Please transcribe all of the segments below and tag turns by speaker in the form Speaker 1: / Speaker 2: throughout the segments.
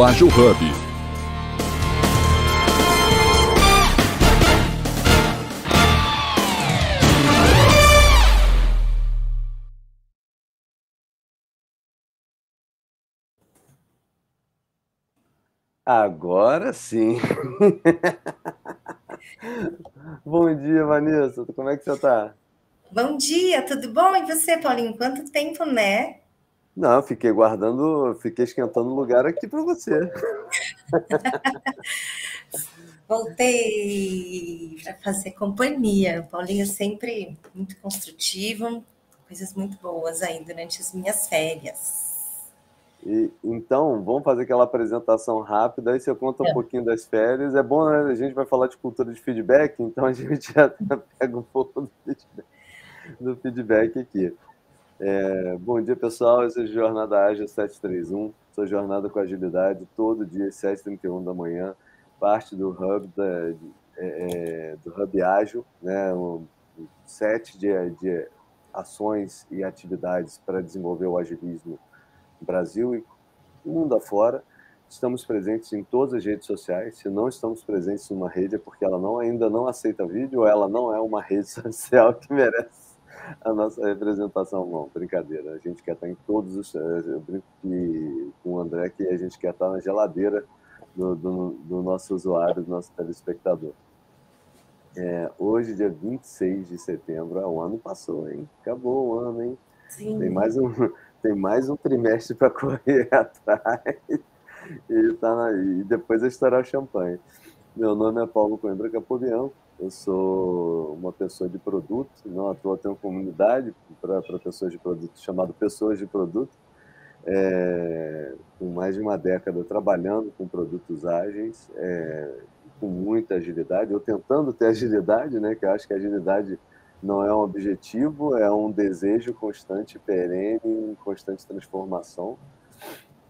Speaker 1: Ágil Hub.
Speaker 2: Agora sim. Bom dia, Vanessa. Como é que você está?
Speaker 3: Bom dia, tudo bom? E você, Paulinho? Quanto tempo, né?
Speaker 2: Não, fiquei guardando, fiquei esquentando o lugar aqui para você.
Speaker 3: Voltei para fazer companhia. Paulinho sempre muito construtivo, coisas muito boas aí durante as minhas férias.
Speaker 2: E, então, vamos fazer aquela apresentação rápida, aí você conta um é. pouquinho das férias. É bom, né? A gente vai falar de cultura de feedback, então a gente já pega um pouco do feedback, do feedback aqui. É, bom dia, pessoal. Esse é Jornada Ágil 731. Sou Jornada com Agilidade, todo dia às 7h31 da manhã. Parte do Hub, da, é, é, do Hub Ágil, né? Um, sete de, de ações e atividades para desenvolver o agilismo no Brasil e mundo afora. Estamos presentes em todas as redes sociais. Se não estamos presentes em uma rede é porque ela não, ainda não aceita vídeo ou ela não é uma rede social que merece a nossa representação, não, brincadeira. A gente quer estar em todos os. Eu brinco que, com o André que a gente quer estar na geladeira do, do, do nosso usuário, do nosso telespectador. É, hoje, dia 26 de setembro, o ano passou, hein? Acabou o ano, hein? Sim. Tem mais um, tem mais um trimestre para correr atrás e, tá na, e depois é estourar o champanhe. Meu nome é Paulo Coimbra Capovião, eu sou uma pessoa de produto, não à toa tenho comunidade para pessoas de produto chamado Pessoas de Produto, é, com mais de uma década trabalhando com produtos ágeis, é, com muita agilidade, ou tentando ter agilidade, né, que eu acho que a agilidade não é um objetivo, é um desejo constante, perene, em constante transformação.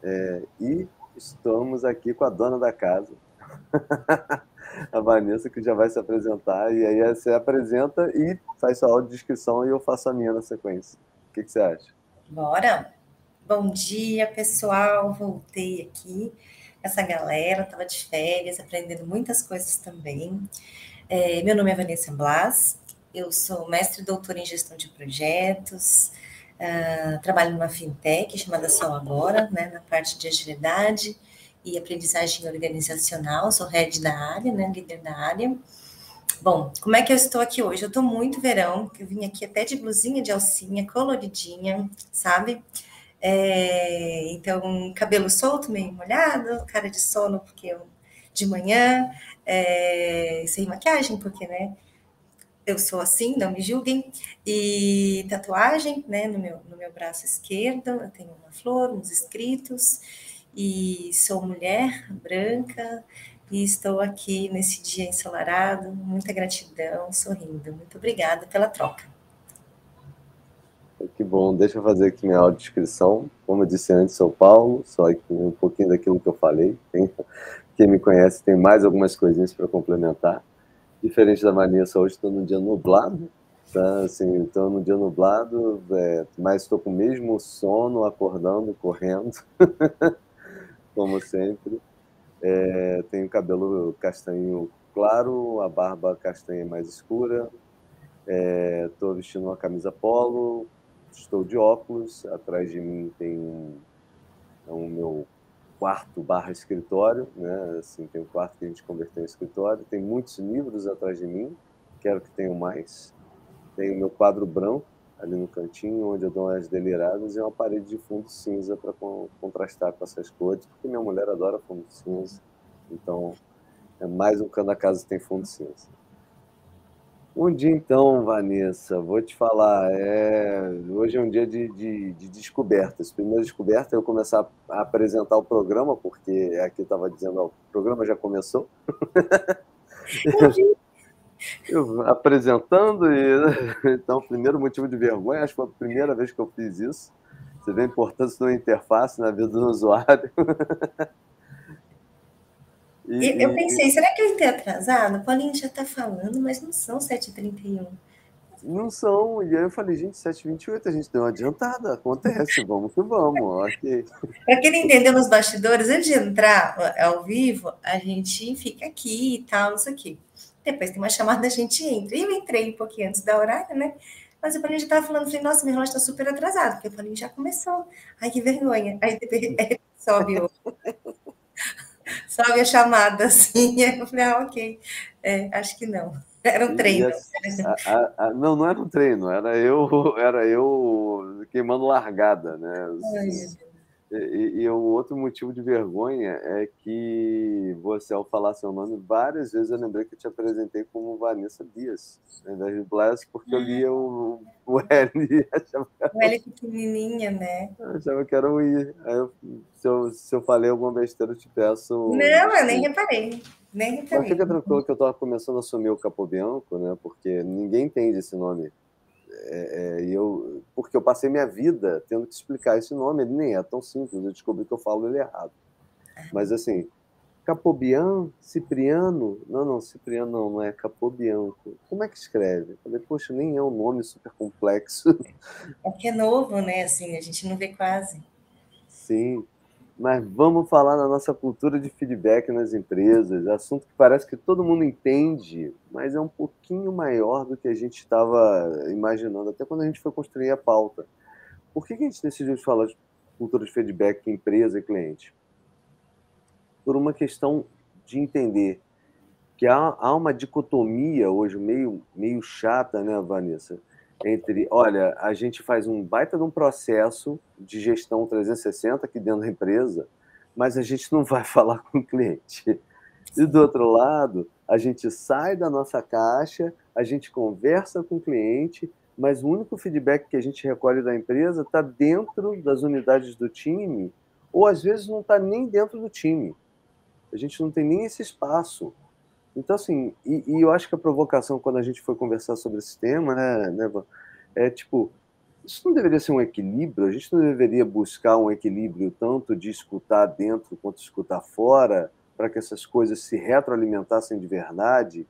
Speaker 2: É, e estamos aqui com a dona da casa. a Vanessa, que já vai se apresentar, e aí você apresenta e faz sua audiodescrição e eu faço a minha na sequência. O que, que você acha?
Speaker 3: Bora! Bom dia, pessoal! Voltei aqui. Essa galera estava de férias, aprendendo muitas coisas também. É, meu nome é Vanessa Blas, eu sou mestre e doutora em gestão de projetos, uh, trabalho numa fintech chamada Sol Agora, né, na parte de agilidade e aprendizagem organizacional, sou head da área, né, líder da área. Bom, como é que eu estou aqui hoje? Eu estou muito verão, eu vim aqui até de blusinha de alcinha, coloridinha, sabe? É, então, cabelo solto, meio molhado, cara de sono, porque eu de manhã, é, sem maquiagem, porque, né, eu sou assim, não me julguem, e tatuagem, né, no meu, no meu braço esquerdo, eu tenho uma flor, uns escritos, e sou mulher branca e estou aqui nesse dia ensolarado. Muita gratidão, sorrindo. Muito obrigada pela troca.
Speaker 2: Que bom, deixa eu fazer aqui minha audiodescrição. Como eu disse antes, sou Paulo, só um pouquinho daquilo que eu falei. quem me conhece tem mais algumas coisinhas para complementar. Diferente da Vanessa, hoje estou num dia nublado, tá? Assim, estou num dia nublado, é, mas estou com o mesmo sono, acordando, correndo. como sempre. É, tenho cabelo castanho claro, a barba castanha mais escura. Estou é, vestindo uma camisa polo, estou de óculos. Atrás de mim tem um, é um meu quarto barra escritório, né? Assim, tem um quarto que a gente converteu em escritório. Tem muitos livros atrás de mim, quero que tenham mais. Tem o meu quadro branco, ali no cantinho, onde eu dou umas deliradas, e uma parede de fundo cinza para contrastar com essas cores, porque minha mulher adora fundo cinza. Então, é mais um cano da casa que tem fundo cinza. Um dia então, Vanessa, vou te falar, é... hoje é um dia de, de, de descobertas. Primeira descoberta é eu começar a apresentar o programa, porque aqui estava dizendo, ó, o programa já começou. Eu, apresentando e então primeiro motivo de vergonha acho que foi a primeira vez que eu fiz isso você vê a importância da interface na vida do usuário
Speaker 3: e, eu pensei será que eu entrei atrasado o Paulinho já está falando mas não são 7h31
Speaker 2: Não são. E aí eu falei, gente, 7h28, a gente deu uma adiantada. Acontece, vamos que vamos. Ok.
Speaker 3: Para quem não entendeu nos bastidores, antes de entrar ao vivo, a gente fica aqui e tal, isso aqui. Depois tem uma chamada, a gente entra. E eu entrei um pouquinho antes da horário, né? Mas eu falei, já estava falando, falei, nossa, meu relógio está super atrasado. Porque eu falei, já começou. Ai, que vergonha. Aí sobe o... sobe a chamada, assim. Eu falei, ah, ok. É, acho que não. Era um treino.
Speaker 2: A, a, a, não, não era um treino, era eu, era eu queimando largada, né? Ai, e, e, o outro motivo de vergonha é que você, ao falar seu nome, várias vezes eu lembrei que eu te apresentei como Vanessa Dias, ao invés de Bless, porque eu lia o, o L
Speaker 3: e achava que era... O L pequenininha, né?
Speaker 2: Eu achava que era o I. Aí eu, se, eu, se eu falei alguma besteira, eu te peço...
Speaker 3: Não, eu nem reparei. Nem reparei.
Speaker 2: Mas fica tranquilo que eu estava começando a assumir o Capobianco, né? Porque ninguém entende esse nome é, é, eu, porque eu passei minha vida tendo que explicar esse nome, ele nem é tão simples, eu descobri que eu falo ele errado. Mas assim, Capobian, Cipriano, não, não, Cipriano não, não é Capobianco. Como é que escreve? Eu falei, poxa, nem é um nome super complexo.
Speaker 3: É porque é novo, né? Assim, a gente não vê quase.
Speaker 2: Sim mas vamos falar na nossa cultura de feedback nas empresas, assunto que parece que todo mundo entende, mas é um pouquinho maior do que a gente estava imaginando, até quando a gente foi construir a pauta. Por que, a gente decidiu falar de cultura de feedback empresa e cliente? Por uma questão de entender que há, há uma dicotomia hoje meio, meio chata, né, Vanessa? Entre, olha, a gente faz um baita de um processo de gestão 360 aqui dentro da empresa, mas a gente não vai falar com o cliente. E do outro lado, a gente sai da nossa caixa, a gente conversa com o cliente, mas o único feedback que a gente recolhe da empresa está dentro das unidades do time, ou às vezes não está nem dentro do time. A gente não tem nem esse espaço. Então, assim, e, e, eu acho que a provocação, quando a gente foi conversar sobre esse tema, né, né, é tipo, isso não deveria ser um equilíbrio? A gente não deveria buscar um equilíbrio tanto de escutar dentro quanto escutar fora, para que essas coisas se retroalimentassem de verdade?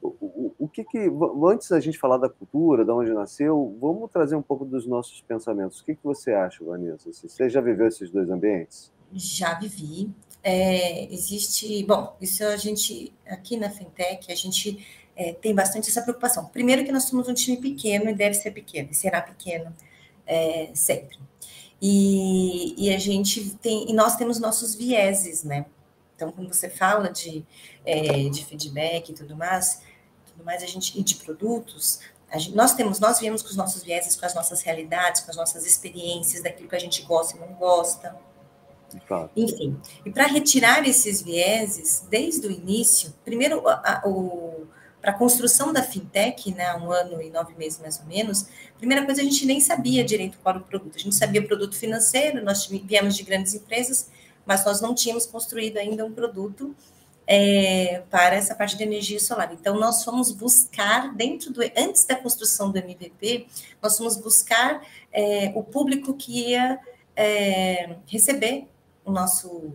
Speaker 2: O, o, o que que, antes da gente falar da cultura, de onde nasceu, vamos trazer um pouco dos nossos pensamentos. O que, que você acha, Vanessa? Você já viveu esses dois ambientes?
Speaker 3: Já vivi é, existe, bom, isso a gente, aqui na Fintech, a gente é, tem bastante essa preocupação. Primeiro que nós somos um time pequeno e deve ser pequeno, e será pequeno é, sempre. E, e, a gente tem, e nós temos nossos vieses, né? Então, quando você fala de, é, de feedback e tudo mais, tudo mais, a gente, e de produtos, Gente, nós temos, nós viemos com os nossos vieses, com as nossas realidades, com as nossas experiências, daquilo que a gente gosta e não gosta. Claro. Enfim, e para retirar esses vieses, desde o início, primeiro, para a construção da fintech, né, um ano e nove meses mais ou menos, primeira coisa, a gente nem sabia direito qual era o produto. A gente sabia produto financeiro, nós viemos de grandes empresas, mas nós não tínhamos construído ainda um produto é, para essa parte de energia solar. Então, nós fomos buscar, dentro do, antes da construção do MVP, nós fomos buscar é, o público que ia é, receber o nosso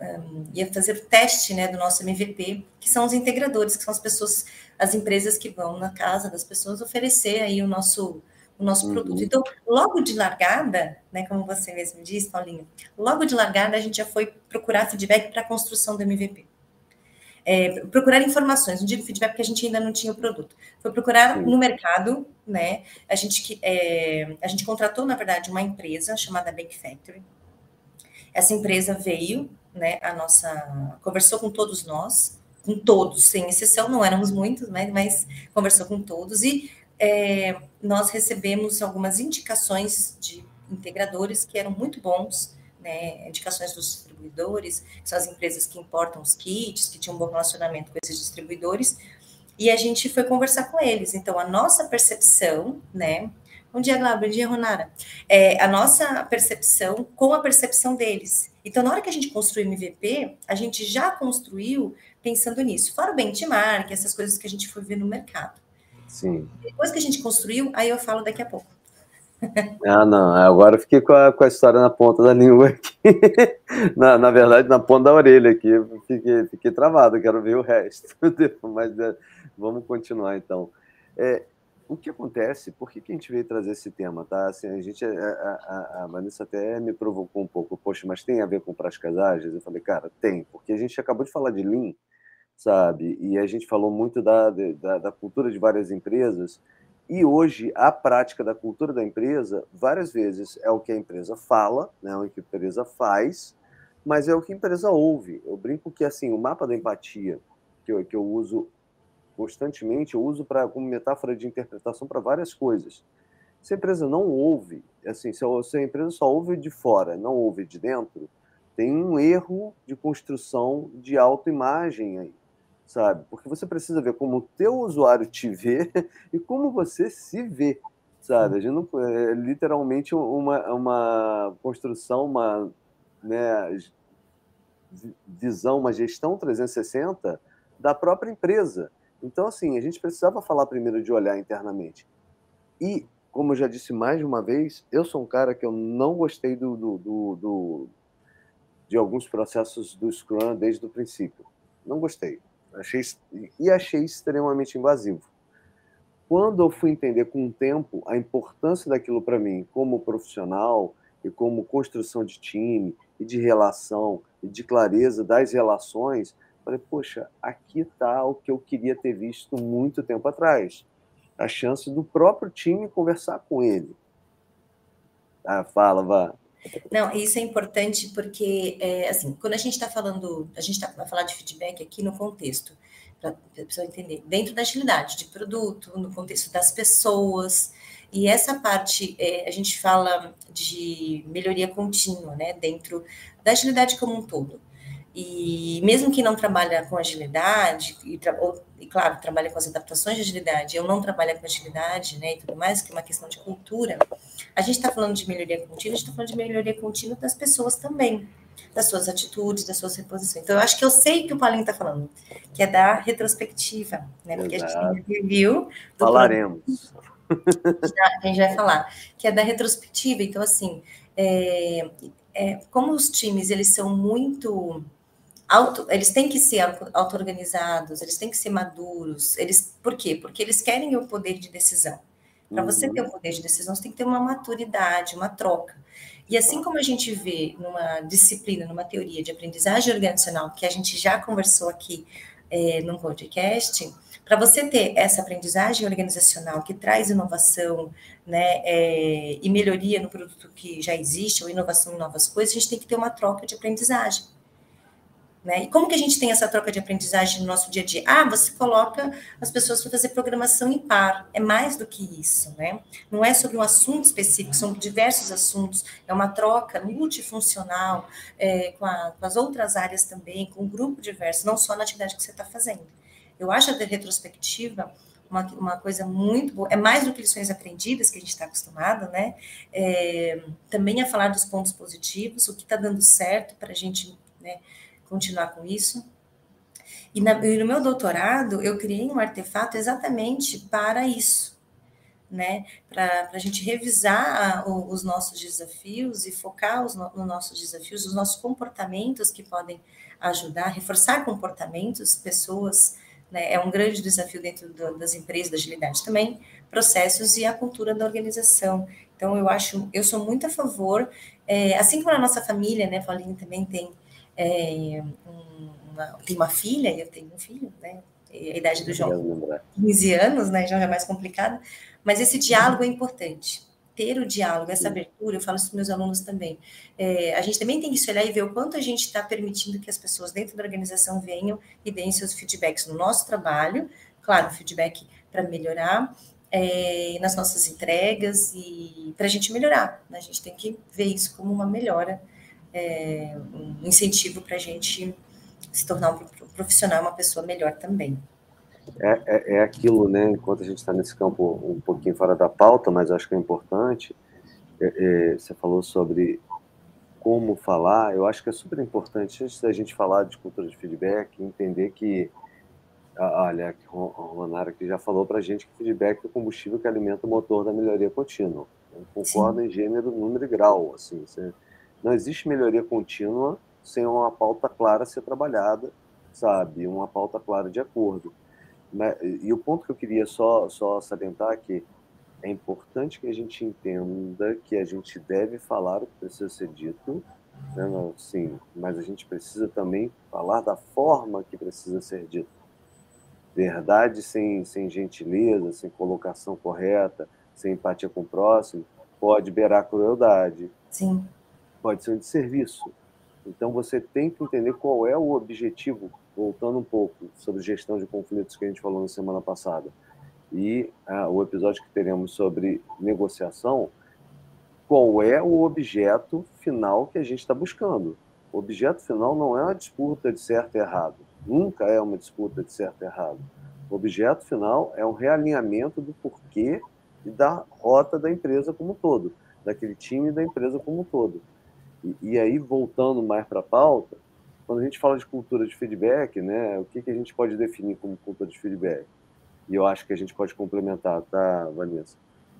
Speaker 3: um, ia fazer o teste né, do nosso MVP, que são os integradores, que são as pessoas, as empresas que vão na casa das pessoas oferecer aí o nosso, o nosso uhum. produto. Então, logo de largada, né, como você mesmo disse, Paulinho, logo de largada a gente já foi procurar feedback para a construção do MVP. É, procurar informações, não digo feedback porque a gente ainda não tinha o produto. Foi procurar Sim. no mercado, né? A gente, é, a gente contratou, na verdade, uma empresa chamada Bake Factory, essa empresa veio, né, a nossa, conversou com todos nós, com todos, sem exceção, não éramos muitos, né, mas conversou com todos e é, nós recebemos algumas indicações de integradores que eram muito bons, né, indicações dos distribuidores, que são as empresas que importam os kits, que tinham um bom relacionamento com esses distribuidores, e a gente foi conversar com eles. Então, a nossa percepção, né, Bom dia, Glauber. Bom dia, Ronara. É, a nossa percepção com a percepção deles. Então, na hora que a gente construiu o MVP, a gente já construiu pensando nisso. Fora o benchmark, essas coisas que a gente foi ver no mercado.
Speaker 2: Sim.
Speaker 3: Depois que a gente construiu, aí eu falo daqui a pouco.
Speaker 2: Ah, não. Agora eu fiquei com a, com a história na ponta da língua aqui. na, na verdade, na ponta da orelha aqui. Fiquei, fiquei travado, quero ver o resto. Mas é, vamos continuar então. É, o que acontece? Por que, que a gente veio trazer esse tema? Tá? Assim, a, gente, a, a, a, Vanessa até me provocou um pouco. Poxa, mas tem a ver com práticas ágeis? Eu falei, cara, tem, porque a gente acabou de falar de Lean, sabe? E a gente falou muito da, da, da cultura de várias empresas. E hoje, a prática da cultura da empresa, várias vezes, é o que a empresa fala, né? é o que a empresa faz, mas é o que a empresa ouve. Eu brinco que assim o mapa da empatia, que eu, que eu uso constantemente, eu uso para como metáfora de interpretação para várias coisas. Se a empresa não ouve, assim, se a, se a empresa só ouve de fora, não ouve de dentro, tem um erro de construção de autoimagem aí, sabe? Porque você precisa ver como o teu usuário te vê e como você se vê, sabe? A gente não, é literalmente uma, uma construção, uma né, visão, uma gestão 360 da própria empresa. Então, assim, a gente precisava falar primeiro de olhar internamente. E, como eu já disse mais de uma vez, eu sou um cara que eu não gostei do, do, do, do de alguns processos do Scrum desde o princípio. Não gostei. Achei, e achei extremamente invasivo. Quando eu fui entender com o tempo a importância daquilo para mim como profissional e como construção de time e de relação e de clareza das relações, Falei, poxa, aqui está o que eu queria ter visto muito tempo atrás. A chance do próprio time conversar com ele. Ah, fala, vá.
Speaker 3: Não, isso é importante porque, é, assim, quando a gente está falando, a gente tá, vai falar de feedback aqui no contexto, para a pessoa entender, dentro da agilidade de produto, no contexto das pessoas, e essa parte, é, a gente fala de melhoria contínua, né, dentro da agilidade como um todo. E mesmo que não trabalha com agilidade, e, ou, e, claro, trabalha com as adaptações de agilidade, eu não trabalho com agilidade, né, e tudo mais, que é uma questão de cultura, a gente está falando de melhoria contínua, a gente está falando de melhoria contínua das pessoas também, das suas atitudes, das suas reposições. Então, eu acho que eu sei o que o Paulinho está falando, que é da retrospectiva, né, porque Exato. a gente tem review.
Speaker 2: Falaremos.
Speaker 3: Já, a gente vai falar, que é da retrospectiva. Então, assim, é, é, como os times, eles são muito auto, eles têm que ser auto-organizados, eles têm que ser maduros. Eles, por quê? Porque eles querem o poder de decisão. Para uhum. você ter o poder de decisão, você tem que ter uma maturidade, uma troca. E assim como a gente vê numa disciplina, numa teoria de aprendizagem organizacional, que a gente já conversou aqui é, num podcast, para você ter essa aprendizagem organizacional que traz inovação né, é, e melhoria no produto que já existe, ou inovação em novas coisas, a gente tem que ter uma troca de aprendizagem. Né? E como que a gente tem essa troca de aprendizagem no nosso dia a dia? Ah, você coloca as pessoas para fazer programação em par. É mais do que isso, né? Não é sobre um assunto específico, são diversos assuntos. É uma troca multifuncional é, com, a, com, as outras áreas também, com um grupo diverso, não só na atividade que você está fazendo. Eu acho a retrospectiva uma, uma, coisa muito boa. É mais do que lições aprendidas que a gente está acostumado, né? É, também a falar dos pontos positivos, o que está dando certo para a gente, né? Continuar com isso. E, na, e no meu doutorado, eu criei um artefato exatamente para isso, né? Para a gente revisar o, os nossos desafios e focar os, nos nossos desafios, os nossos comportamentos que podem ajudar, reforçar comportamentos, pessoas, né? É um grande desafio dentro do, das empresas da agilidade também, processos e a cultura da organização. Então, eu acho, eu sou muito a favor, é, assim como a nossa família, né? Paulinho também tem é, uma, tem uma filha, eu tenho um filho, né? A idade do João, 15 anos, né? Já é mais complicada, mas esse diálogo é importante. Ter o diálogo, essa abertura, eu falo isso para meus alunos também. É, a gente também tem que se olhar e ver o quanto a gente está permitindo que as pessoas dentro da organização venham e deem seus feedbacks no nosso trabalho, claro, feedback para melhorar, é, nas nossas entregas e para a gente melhorar. Né? A gente tem que ver isso como uma melhora é, um incentivo para a gente se tornar um profissional, uma pessoa melhor também.
Speaker 2: É, é, é aquilo, né? Enquanto a gente está nesse campo um pouquinho fora da pauta, mas acho que é importante. É, é, você falou sobre como falar. Eu acho que é super importante antes da gente falar de cultura de feedback, entender que olha, o Ronara que já falou para a gente que feedback é o combustível que alimenta o motor da melhoria contínua. Eu concordo Sim. em gênero, número e grau. Assim, você não existe melhoria contínua sem uma pauta clara ser trabalhada, sabe? Uma pauta clara de acordo. e o ponto que eu queria só, só salientar é que é importante que a gente entenda que a gente deve falar o que precisa ser dito, né? sim, mas a gente precisa também falar da forma que precisa ser dito. Verdade sem, sem gentileza, sem colocação correta, sem empatia com o próximo, pode beirar crueldade.
Speaker 3: Sim.
Speaker 2: Pode ser um desserviço. Então você tem que entender qual é o objetivo, voltando um pouco sobre gestão de conflitos que a gente falou na semana passada. E ah, o episódio que teremos sobre negociação, qual é o objeto final que a gente está buscando? O objeto final não é uma disputa de certo e errado. Nunca é uma disputa de certo e errado. O objeto final é um realinhamento do porquê e da rota da empresa como um todo, daquele time da empresa como um todo. E, e aí, voltando mais para a pauta, quando a gente fala de cultura de feedback, né, o que, que a gente pode definir como cultura de feedback? E eu acho que a gente pode complementar, tá, Vanessa?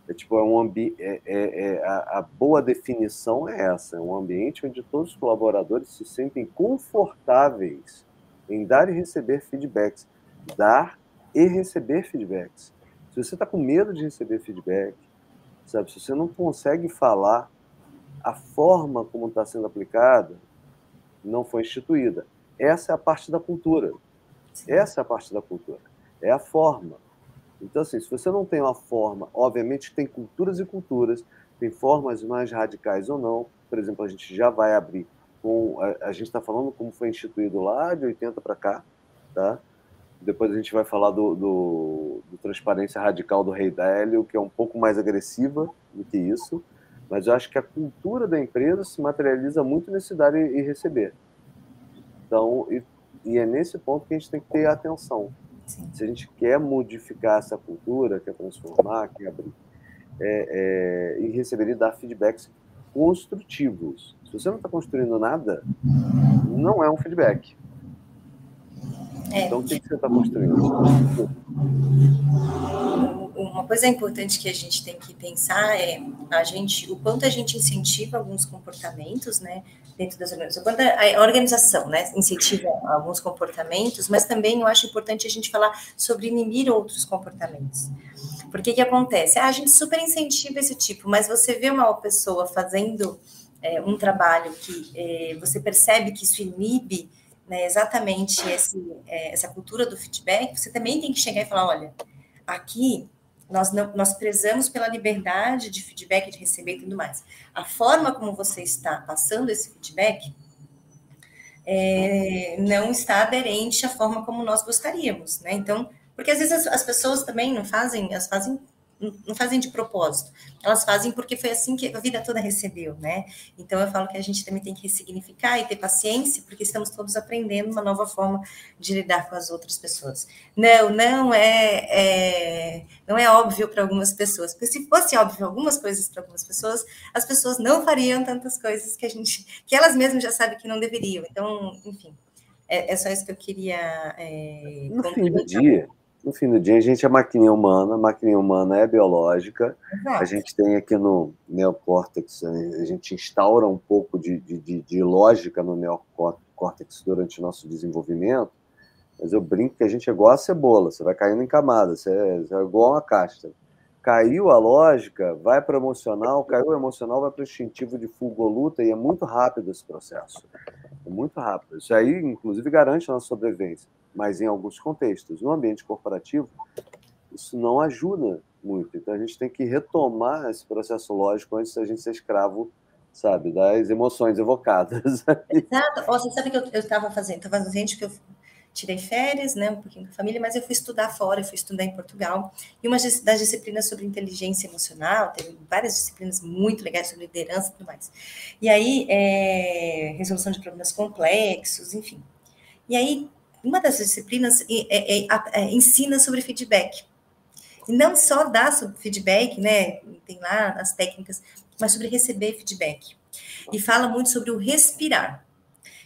Speaker 2: É tipo, é um ambiente. É, é, é a, a, boa definição é essa: é um ambiente onde todos os colaboradores se sentem confortáveis em dar e receber feedbacks. Dar e receber feedbacks. Se você está com medo de receber feedback, sabe, se você não consegue falar, a forma como está sendo aplicada não foi instituída. Essa é a parte da cultura. Essa é a parte da cultura. É a forma. Então, assim, se você não tem uma forma, obviamente tem culturas e culturas, tem formas mais radicais ou não. Por exemplo, a gente já vai abrir com. A, a gente está falando como foi instituído lá de 80 para cá, tá? Depois a gente vai falar do, do, do, Transparência Radical do Rei Délio, que é um pouco mais agressiva do que isso. Mas eu acho que a cultura da empresa se materializa muito nesse dar e, receber. Então, e, e, é nesse ponto que a gente tem que ter atenção. Sim. Se a gente quer modificar essa cultura, quer transformar, quer abrir, é, é, e receber e dar feedbacks construtivos. Se você não está construindo nada, não é um feedback. É. Então, o que, que você está construindo?
Speaker 3: Uma coisa importante que a gente tem que pensar é a gente, o quanto a gente incentiva alguns comportamentos, né, dentro das organizações, quanto a organização, né, incentiva alguns comportamentos, mas também eu acho importante a gente falar sobre inibir outros comportamentos. Porque que acontece? Ah, a gente super incentiva esse tipo, mas você vê uma pessoa fazendo é, um trabalho que é, você percebe que isso inibe né, exatamente esse, é, essa cultura do feedback, você também tem que chegar e falar, olha, aqui nós, não, nós prezamos pela liberdade de feedback, de receber e tudo mais. A forma como você está passando esse feedback é, não está aderente à forma como nós gostaríamos, né? Então, porque às vezes as, as pessoas também não fazem, elas fazem não fazem de propósito, elas fazem porque foi assim que a vida toda recebeu, né? Então eu falo que a gente também tem que ressignificar e ter paciência, porque estamos todos aprendendo uma nova forma de lidar com as outras pessoas. Não, não é, é não é óbvio para algumas pessoas, porque se fosse óbvio algumas coisas para algumas pessoas, as pessoas não fariam tantas coisas que a gente, que elas mesmas já sabem que não deveriam. Então, enfim, é, é só isso que eu queria. É,
Speaker 2: no fim do dia no fim do dia, a gente é maquininha humana, a maquininha humana é biológica. Exato. A gente tem aqui no neocórtex, a gente instaura um pouco de, de, de lógica no neocórtex durante o nosso desenvolvimento, mas eu brinco que a gente é igual a cebola, você vai caindo em camadas, você é, você é igual uma casta. Caiu a lógica, vai para o emocional, caiu o emocional, vai para o instintivo de fuga ou luta, e é muito rápido esse processo. É muito rápido. Isso aí, inclusive, garante a nossa sobrevivência mas em alguns contextos. No ambiente corporativo, isso não ajuda muito. Então a gente tem que retomar esse processo lógico antes da gente ser escravo, sabe, das emoções evocadas.
Speaker 3: Exato. Você sabe que eu estava fazendo, estava fazendo que eu tirei férias, né, um pouquinho com a família, mas eu fui estudar fora, eu fui estudar em Portugal. E uma das disciplinas sobre inteligência emocional, teve várias disciplinas muito legais sobre liderança e tudo mais. E aí, é, resolução de problemas complexos, enfim. E aí, uma das disciplinas é, é, é, ensina sobre feedback. E não só dá sobre feedback, né? Tem lá as técnicas, mas sobre receber feedback. E fala muito sobre o respirar.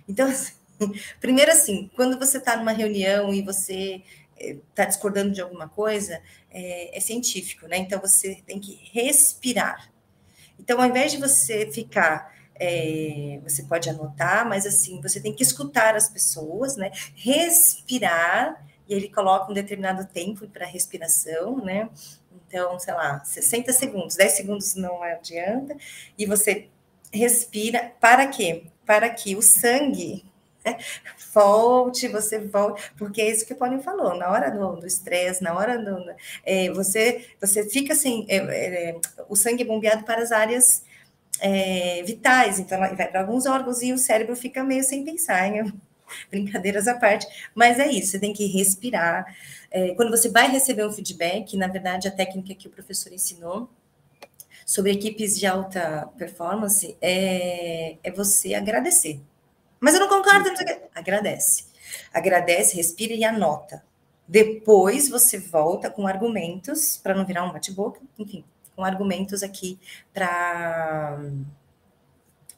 Speaker 3: Então, assim, primeiro assim, quando você está numa reunião e você está discordando de alguma coisa, é, é, científico, né? Então você tem que respirar. Então, ao invés de você ficar é, você pode anotar, mas assim, você tem que escutar as pessoas, né? Respirar e ele coloca um determinado tempo para respiração, né? Então, sei lá, 60 segundos, 10 segundos não adianta, e você respira para quê? Para que o sangue né, volte, você volte, porque é isso que o Paulinho falou, na hora do estresse, na hora do. É, você, você fica assim, é, o sangue é bombeado para as áreas é, vitais, então vai para alguns órgãos e o cérebro fica meio sem pensar, hein? brincadeiras à parte, mas é isso, você tem que respirar. É, quando você vai receber um feedback, na verdade, a técnica que o professor ensinou sobre equipes de alta performance é, é você agradecer. Mas eu não concordo, não agradece. Agradece, respira e anota. Depois você volta com argumentos, para não virar um bate-boca, enfim, com argumentos aqui para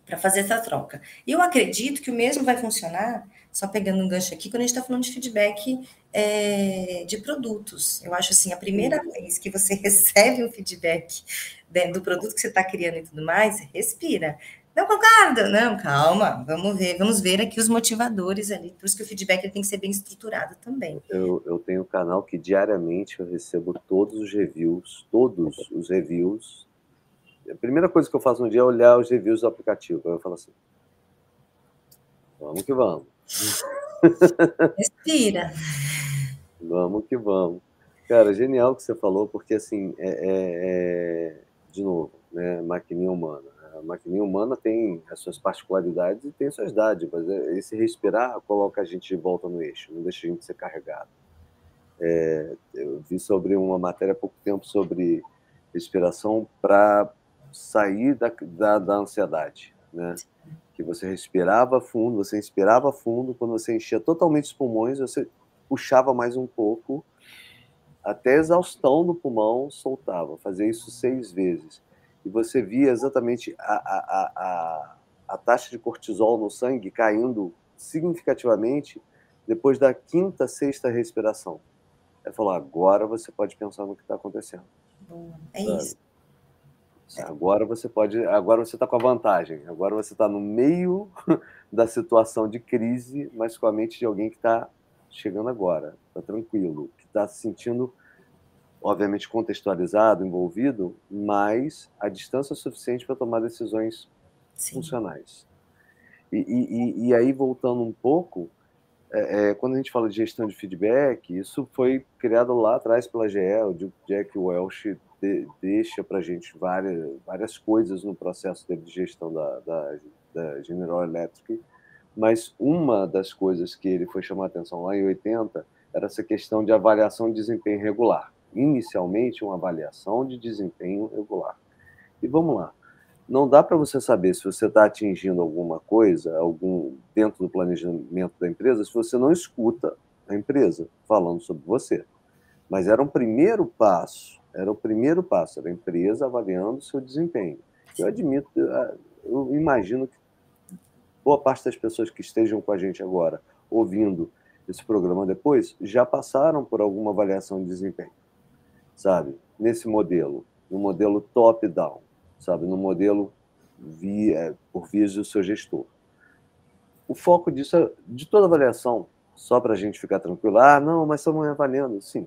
Speaker 3: para fazer essa troca. E eu acredito que o mesmo vai funcionar, só pegando um gancho aqui, quando a gente está falando de feedback é, de produtos. Eu acho assim, a primeira vez que você recebe um feedback dentro do produto que você está criando e tudo mais, respira. Não concordo, não, calma, vamos ver, vamos ver aqui os motivadores ali, por isso que o feedback tem que ser bem estruturado também.
Speaker 2: Eu, eu tenho um canal que diariamente eu recebo todos os reviews, todos os reviews. A primeira coisa que eu faço no dia é olhar os reviews do aplicativo, eu falo assim, vamos que vamos.
Speaker 3: Respira.
Speaker 2: Vamos que vamos. Cara, genial o que você falou, porque assim, é, é, é de novo, né, maquininha humana a maquininha humana tem as suas particularidades e tem suas dádivas. É, esse respirar coloca a gente de volta no eixo, não deixa a gente ser carregado. É, eu vi sobre uma matéria há pouco tempo sobre respiração para sair da, da, da, ansiedade, né? Que você respirava fundo, você inspirava fundo, quando você enchia totalmente os pulmões, você puxava mais um pouco, até exaustão no pulmão, soltava. Fazia isso seis vezes e você via exatamente a, a, a, a taxa de cortisol no sangue caindo significativamente depois da quinta, sexta respiração. Ele falou: agora você pode pensar no que está acontecendo.
Speaker 3: É isso.
Speaker 2: Agora você pode, agora você está com a vantagem. Agora você está no meio da situação de crise, mas com a mente de alguém que está chegando agora, está tranquilo, que está se sentindo obviamente contextualizado, envolvido, mas a distância é suficiente para tomar decisões Sim. funcionais. E, e, e, aí, voltando um pouco, é, é, quando a gente fala de gestão de feedback, isso foi criado lá atrás pela GE, o Jack Welch de, deixa para a gente várias, várias coisas no processo dele de gestão da, da, da General Electric, mas uma das coisas que ele foi chamar atenção lá em 80 era essa questão de avaliação de desempenho regular inicialmente uma avaliação de desempenho regular. E vamos lá. Não dá para você saber se você está atingindo alguma coisa, algum dentro do planejamento da empresa, se você não escuta a empresa falando sobre você. Mas era um primeiro passo, era o primeiro passo, era a empresa avaliando o seu desempenho. Eu admito, eu imagino que boa parte das pessoas que estejam com a gente agora, ouvindo esse programa depois, já passaram por alguma avaliação de desempenho sabe? Nesse modelo, no modelo top-down, sabe? No modelo via, é, por via do seu gestor. O foco disso é, de toda avaliação, só para a gente ficar tranquilo, ah, não, mas estamos avaliando, sim,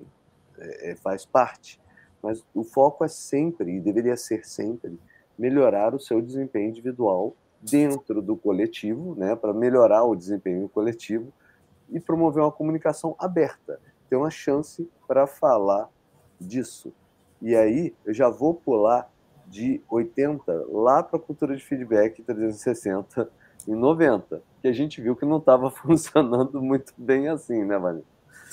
Speaker 2: é, é, faz parte. Mas o foco é sempre, e deveria ser sempre, melhorar o seu desempenho individual dentro do coletivo, né, para melhorar o desempenho coletivo e promover uma comunicação aberta, ter uma chance para falar disso. E aí eu já vou pular de 80 lá para a cultura de feedback 360 em 90, que a gente viu que não estava funcionando muito bem assim, né, Maria?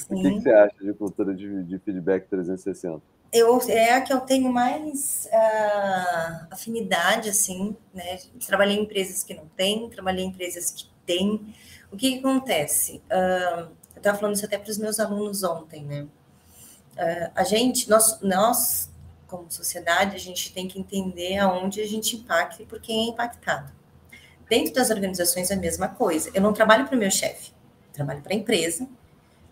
Speaker 2: O que, que, você acha de cultura de, de, feedback 360?
Speaker 3: Eu, é a que eu tenho mais uh, afinidade, assim, né? Trabalhei em empresas que não têm, trabalhei em empresas que têm. O que, que acontece? Uh, eu estava falando isso até para os meus alunos ontem, né? Uh, a gente, nós, nós, como sociedade, a gente tem que entender aonde a gente impacta e por quem é impactado. Dentro das organizações é a mesma coisa. Eu não trabalho para o meu chefe, trabalho para a empresa,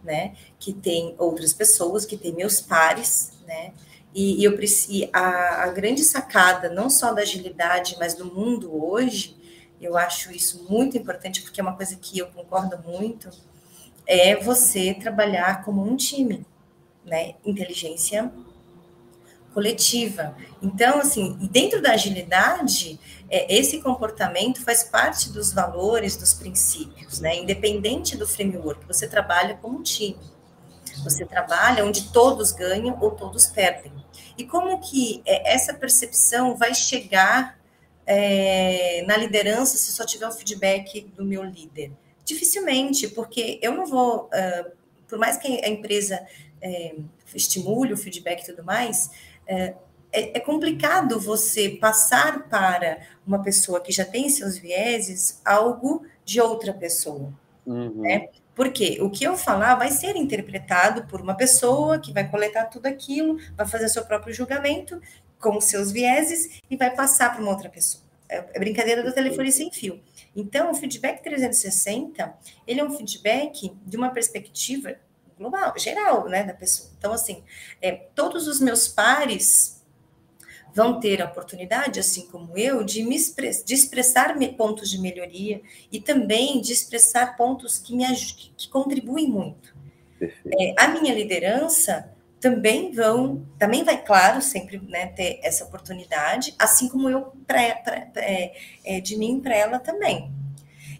Speaker 3: né? Que tem outras pessoas, que tem meus pares, né? E, e eu preciso a, a grande sacada, não só da agilidade, mas do mundo hoje, eu acho isso muito importante, porque é uma coisa que eu concordo muito, é você trabalhar como um time, né? Inteligência coletiva. Então, assim, dentro da agilidade, é, esse comportamento faz parte dos valores, dos princípios, né? Independente do framework, você trabalha como um time. Você trabalha onde todos ganham ou todos perdem. E como que é, essa percepção vai chegar é, na liderança se só tiver o feedback do meu líder? Dificilmente, porque eu não vou, uh, por mais que a empresa é, estimule o feedback e tudo mais, é, é, é, complicado você passar para uma pessoa que já tem seus vieses algo de outra pessoa. Uhum. Né? Porque o que eu falar vai ser interpretado por uma pessoa que vai coletar tudo aquilo, vai fazer seu próprio julgamento com seus vieses e vai passar para uma outra pessoa. É, é brincadeira do telefone sem fio. Então, o feedback 360, ele é um feedback de uma perspectiva global, geral, né, da pessoa. Então, assim, é, todos os meus pares vão ter a oportunidade, assim como eu, de me express, de expressar pontos de melhoria e também de expressar pontos que me que, que contribuem muito. É, a minha liderança também vão, também vai, claro, sempre né, ter essa oportunidade, assim como eu pra, pra, pra é, é, de mim para ela também.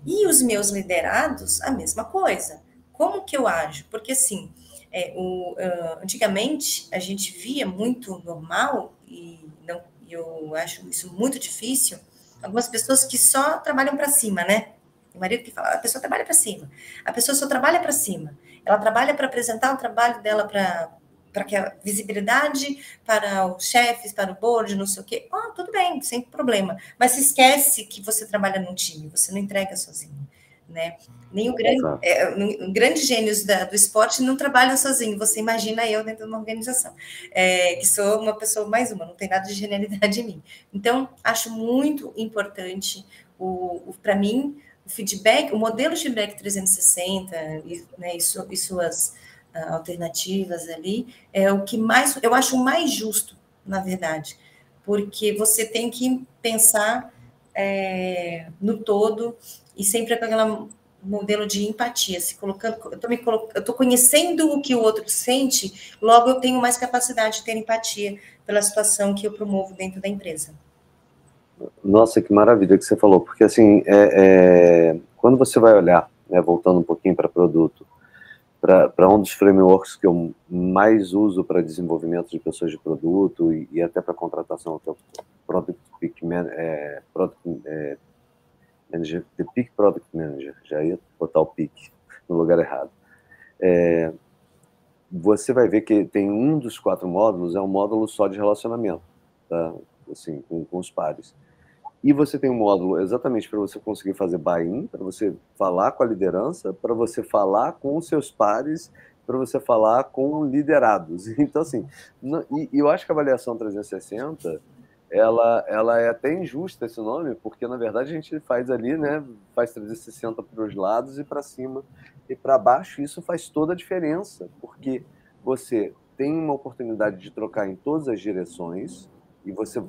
Speaker 3: E os meus liderados, a mesma coisa. Como que eu ajo? Porque, assim, é, o, uh, antigamente a gente via muito normal, e não, eu acho isso muito difícil, algumas pessoas que só trabalham para cima, né? O marido que fala, a pessoa trabalha para cima. A pessoa só trabalha para cima. Ela trabalha para apresentar o trabalho dela para para que a visibilidade para os chefes, para o board, não sei o quê. Ah, tudo bem, sem problema. Mas se esquece que você trabalha num time, você não entrega sozinho né? Nem o grande, é, um, grandes gênios da, do esporte não trabalham sozinho. Você imagina eu dentro de uma organização, é, que sou uma pessoa mais uma, não tem nada de genialidade em mim. Então, acho muito importante o, o para mim o feedback, o modelo de feedback 360 e, né, e, su, e suas uh, alternativas ali é o que mais eu acho mais justo, na verdade, porque você tem que pensar é, no todo e sempre com aquele modelo de empatia, se colocando, eu estou me eu tô conhecendo o que o outro sente, logo eu tenho mais capacidade de ter empatia pela situação que eu promovo dentro da empresa.
Speaker 2: Nossa, que maravilha que você falou, porque assim, é, é, quando você vai olhar, né, voltando um pouquinho para produto, para um dos frameworks que eu mais uso para desenvolvimento de pessoas de produto e, e até para contratação, que é o Product é, Product, é, Manager, The Peak Product Manager, já ia botar o Peak no lugar errado. É, você vai ver que tem um dos quatro módulos, é um módulo só de relacionamento, tá? assim, com, com os pares. E você tem um módulo exatamente para você conseguir fazer buy-in, para você falar com a liderança, para você falar com os seus pares, para você falar com liderados. Então, assim, e, e eu acho que a avaliação 360 ela, ela é até injusta esse nome, porque na verdade a gente faz ali, né, faz 360 para os lados e para cima e para baixo, isso faz toda a diferença, porque você tem uma oportunidade de trocar em todas as direções e você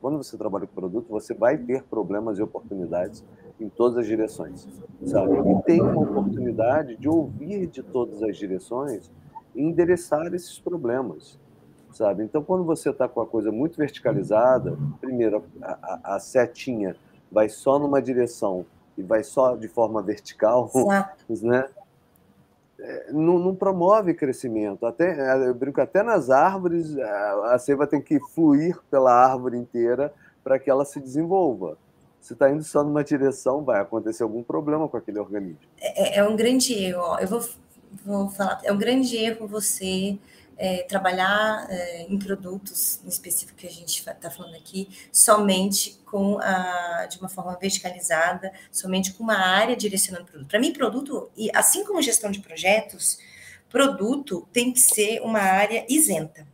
Speaker 2: quando você trabalha com produto, você vai ter problemas e oportunidades em todas as direções, sabe? E tem uma oportunidade de ouvir de todas as direções e endereçar esses problemas sabe? Então, quando você está com a coisa muito verticalizada, primeiro, a, a, a, setinha vai só numa direção e vai só de forma vertical, né? É, não, não, promove crescimento. Até, é, eu brinco, até nas árvores, a seiva tem que fluir pela árvore inteira para que ela se desenvolva. Se está indo só numa direção, vai acontecer algum problema com aquele organismo.
Speaker 3: É, é um grande erro. Eu vou, vou falar, é um grande erro você é, trabalhar é, em produtos em específico que a gente está falando aqui, somente com a, de uma forma verticalizada, somente com uma área direcionando produto. Para mim, produto, e assim como gestão de projetos, produto tem que ser uma área isenta.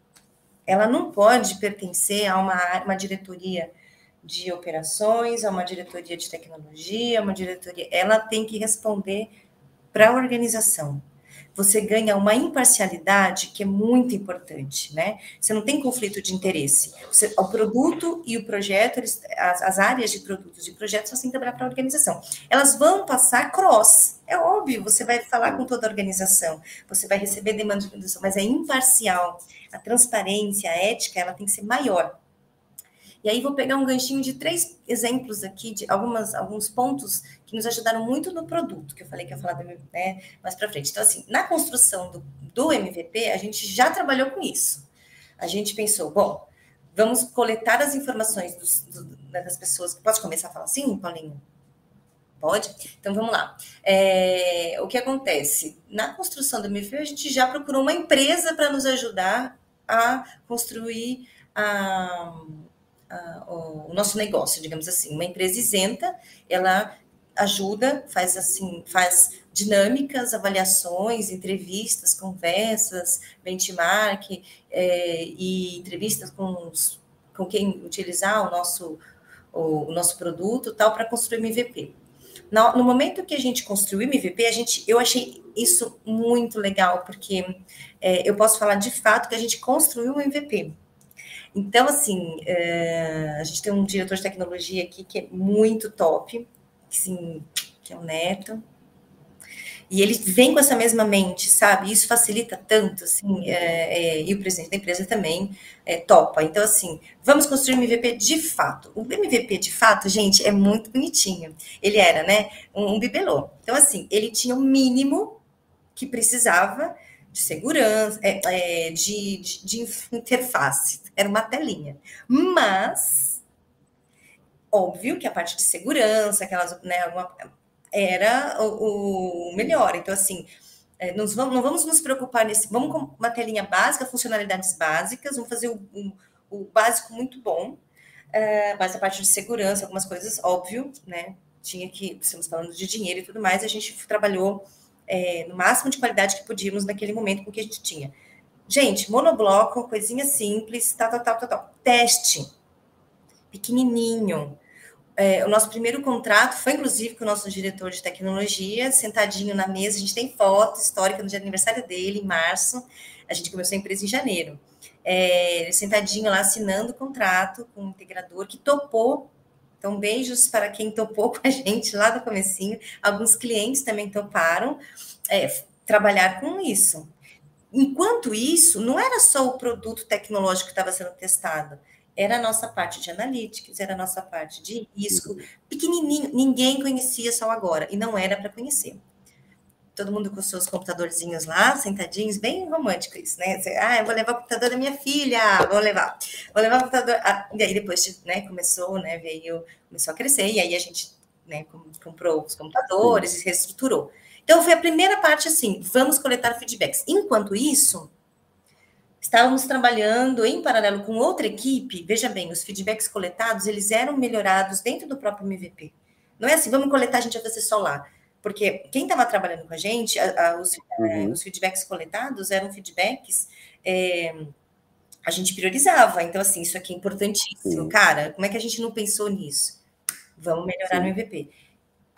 Speaker 3: Ela não pode pertencer a uma, uma diretoria de operações, a uma diretoria de tecnologia, uma diretoria. Ela tem que responder para a organização você ganha uma imparcialidade que é muito importante, né? Você não tem conflito de interesse. Você, o produto e o projeto, eles, as, as, áreas de produtos e projetos, tem que trabalhar para a organização. Elas vão passar cross. É óbvio, você vai falar com toda a organização, você vai receber demanda de organização, mas é imparcial. A transparência, a ética, ela tem que ser maior. E aí vou pegar um ganchinho de três exemplos aqui, de algumas, alguns pontos que nos ajudaram muito no produto, que eu falei que ia falar né, mais para frente. Então, assim, na construção do, do MVP, a gente já trabalhou com isso. A gente pensou, bom, vamos coletar as informações dos, do, das pessoas. Pode começar a falar assim, Paulinho? Pode? Então vamos lá. É, o que acontece? Na construção do MVP, a gente já procurou uma empresa para nos ajudar a construir a o nosso negócio, digamos assim. Uma empresa isenta, ela ajuda, faz assim, faz dinâmicas, avaliações, entrevistas, conversas, benchmark é, e entrevistas com, os, com quem utilizar o nosso, o, o nosso produto, tal, para construir MVP. No, no, momento que a gente construiu o MVP, a gente, eu achei isso muito legal, porque é, eu posso falar de fato que a gente construiu um MVP. Então, assim, é, a gente tem um diretor de tecnologia aqui que é muito top, que, assim, que é o Neto. E ele vem com essa mesma mente, sabe? Isso facilita tanto, assim, é, é, e o presidente da empresa também é, topa. Então, assim, vamos construir um MVP de fato. O MVP de fato, gente, é muito bonitinho. Ele era, né, um, um bibelô. Então, assim, ele tinha o mínimo que precisava de segurança, é, é, de, de, de interface. Era uma telinha. Mas, óbvio que a parte de segurança, aquelas, né, alguma, era o, o, melhor. Então, assim, é, nós vamos, não vamos nos preocupar nesse. Vamos com uma telinha básica, funcionalidades básicas, vamos fazer o, o, básico muito bom. É, mas a parte de segurança, algumas coisas, óbvio, né? Tinha que, estamos falando de dinheiro e tudo mais, a gente trabalhou é, no máximo de qualidade que podíamos naquele momento com o que a gente tinha. Gente, monobloco, coisinha simples, tal, tal, tal, tal, tal. Teste. Pequenininho. É, o nosso primeiro contrato foi, inclusive, com o nosso diretor de tecnologia, sentadinho na mesa. A gente tem foto histórica no dia de aniversário dele, em março. A gente começou a empresa em janeiro. É, sentadinho lá, assinando o contrato com o integrador, que topou então, beijos para quem topou com a gente lá do comecinho. Alguns clientes também toparam é, trabalhar com isso. Enquanto isso, não era só o produto tecnológico que estava sendo testado, era a nossa parte de analytics, era a nossa parte de risco, pequenininho, ninguém conhecia só agora, e não era para conhecer todo mundo com seus computadorzinhos lá, sentadinhos, bem romântico isso, né? ah, eu vou levar o computador da minha filha, vou levar, vou levar o computador. Ah, e aí depois, né, começou, né, veio, começou a crescer, e aí a gente, né, comprou os computadores e reestruturou. Então, foi a primeira parte, assim, vamos coletar feedbacks. Enquanto isso, estávamos trabalhando em paralelo com outra equipe, veja bem, os feedbacks coletados, eles eram melhorados dentro do próprio MVP. Não é assim, vamos coletar, a gente vai fazer só lá porque quem estava trabalhando com a gente, a, a, os, é, uhum. os, feedbacks coletados eram feedbacks. É, a gente priorizava. Então, assim, isso aqui é importantíssimo. Sim. Cara, como é que a gente não pensou nisso? Vamos melhorar Sim. no MVP.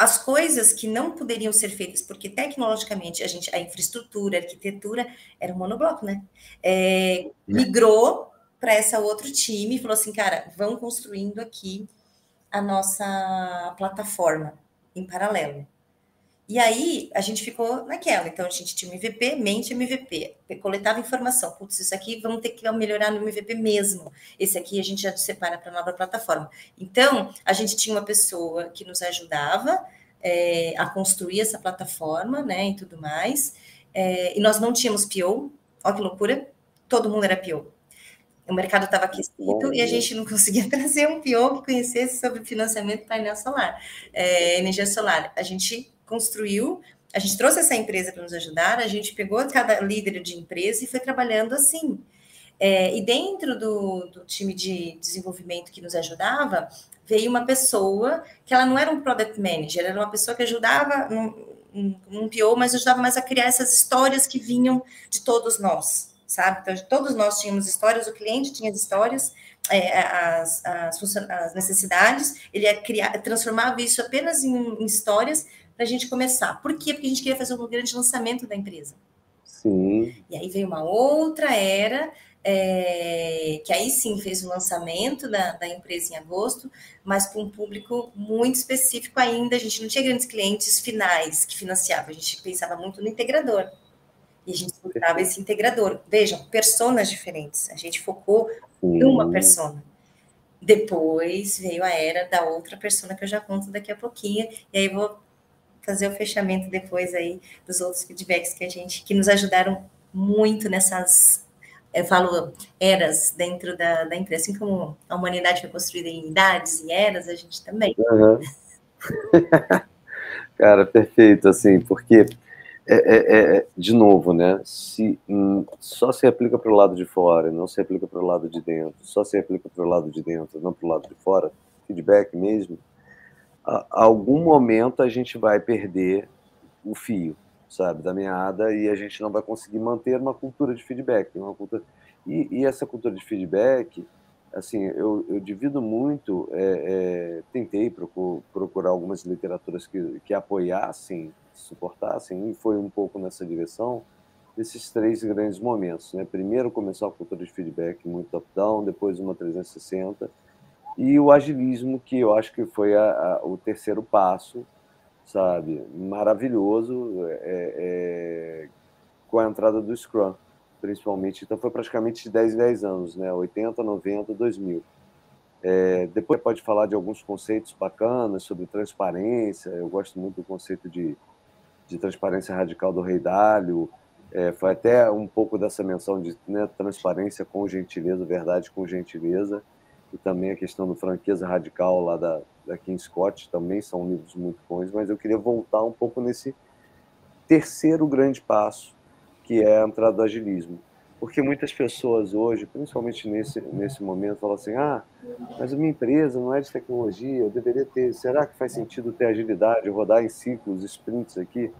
Speaker 3: As coisas que não poderiam ser feitas, porque tecnologicamente a gente, a infraestrutura, a arquitetura, era um monobloco, né? É, migrou para essa outro time e falou assim, cara, vão construindo aqui a nossa plataforma em paralelo. E aí a gente ficou naquela. Então a gente tinha um MVP, mente MVP, coletava informação. Putz, isso aqui vamos ter que melhorar no MVP mesmo. Esse aqui a gente já separa para a nova plataforma. Então a gente tinha uma pessoa que nos ajudava é, a construir essa plataforma, né, e tudo mais. É, e nós não tínhamos PO. Olha que loucura! Todo mundo era PO. O mercado estava aquecido e a gente não conseguia trazer um PO que conhecesse sobre financiamento painel solar, é, energia solar. A gente construiu, a gente trouxe essa empresa para nos ajudar, a gente pegou cada líder de empresa e foi trabalhando assim. É, e dentro do, do, time de desenvolvimento que nos ajudava, veio uma pessoa que ela não era um product manager, era uma pessoa que ajudava num, num PO, mas ajudava mais a criar essas histórias que vinham de todos nós, sabe? Então, todos nós tínhamos histórias, o cliente tinha as histórias, é, as, as, as, necessidades, ele ia criar, transformava isso apenas em, em histórias para a gente começar. Por quê? Porque a gente queria fazer um grande lançamento da empresa.
Speaker 2: Sim.
Speaker 3: E aí veio uma outra era, é, que aí sim fez o lançamento da, da empresa em agosto, mas com um público muito específico ainda. A gente não tinha grandes clientes finais que financiavam, a gente pensava muito no integrador. E a gente escutava esse integrador. Vejam, personas diferentes. A gente focou em uma persona. Depois veio a era da outra persona que eu já conto daqui a pouquinho. E aí vou fazer o fechamento depois aí dos outros feedbacks que a gente que nos ajudaram muito nessas eu falo eras dentro da, da empresa, assim como a humanidade foi construída em idades e eras, a gente também. Uhum.
Speaker 2: Cara, perfeito, assim, porque é, é, é, de novo, né? Se hum, só se aplica para o lado de fora, não se aplica para o lado de dentro, só se aplica para o lado de dentro, não para o lado de fora, feedback mesmo. A, algum momento a gente vai perder o fio, sabe, da meada e a gente não vai conseguir manter uma cultura de feedback, uma cultura e, e essa cultura de feedback, assim, eu, eu divido muito, é, é, tentei procurar, procurar algumas literaturas que, que apoiassem, suportassem e foi um pouco nessa direção desses três grandes momentos, né? Primeiro começou a cultura de feedback muito top-down, depois uma 360 e o agilismo que eu acho que foi a, a, o terceiro passo sabe? Maravilhoso é, é, com a entrada do Scrum, principalmente. Então foi praticamente de 10 10 anos, né? 80, 90, 2000. É, depois pode falar de alguns conceitos bacanas sobre transparência. Eu gosto muito do conceito de, de transparência radical do Rei Dálio. É, foi até um pouco dessa menção de né, transparência com gentileza, verdade com gentileza e também a questão do franqueza radical lá da, da King Scott, também são livros muito bons, mas eu queria voltar um pouco nesse terceiro grande passo, que é a entrada do agilismo. Porque muitas pessoas hoje, principalmente nesse, nesse momento, falam assim: ah, mas a minha empresa não é de tecnologia, eu deveria ter. Será que faz sentido ter agilidade, rodar em ciclos, sprints aqui?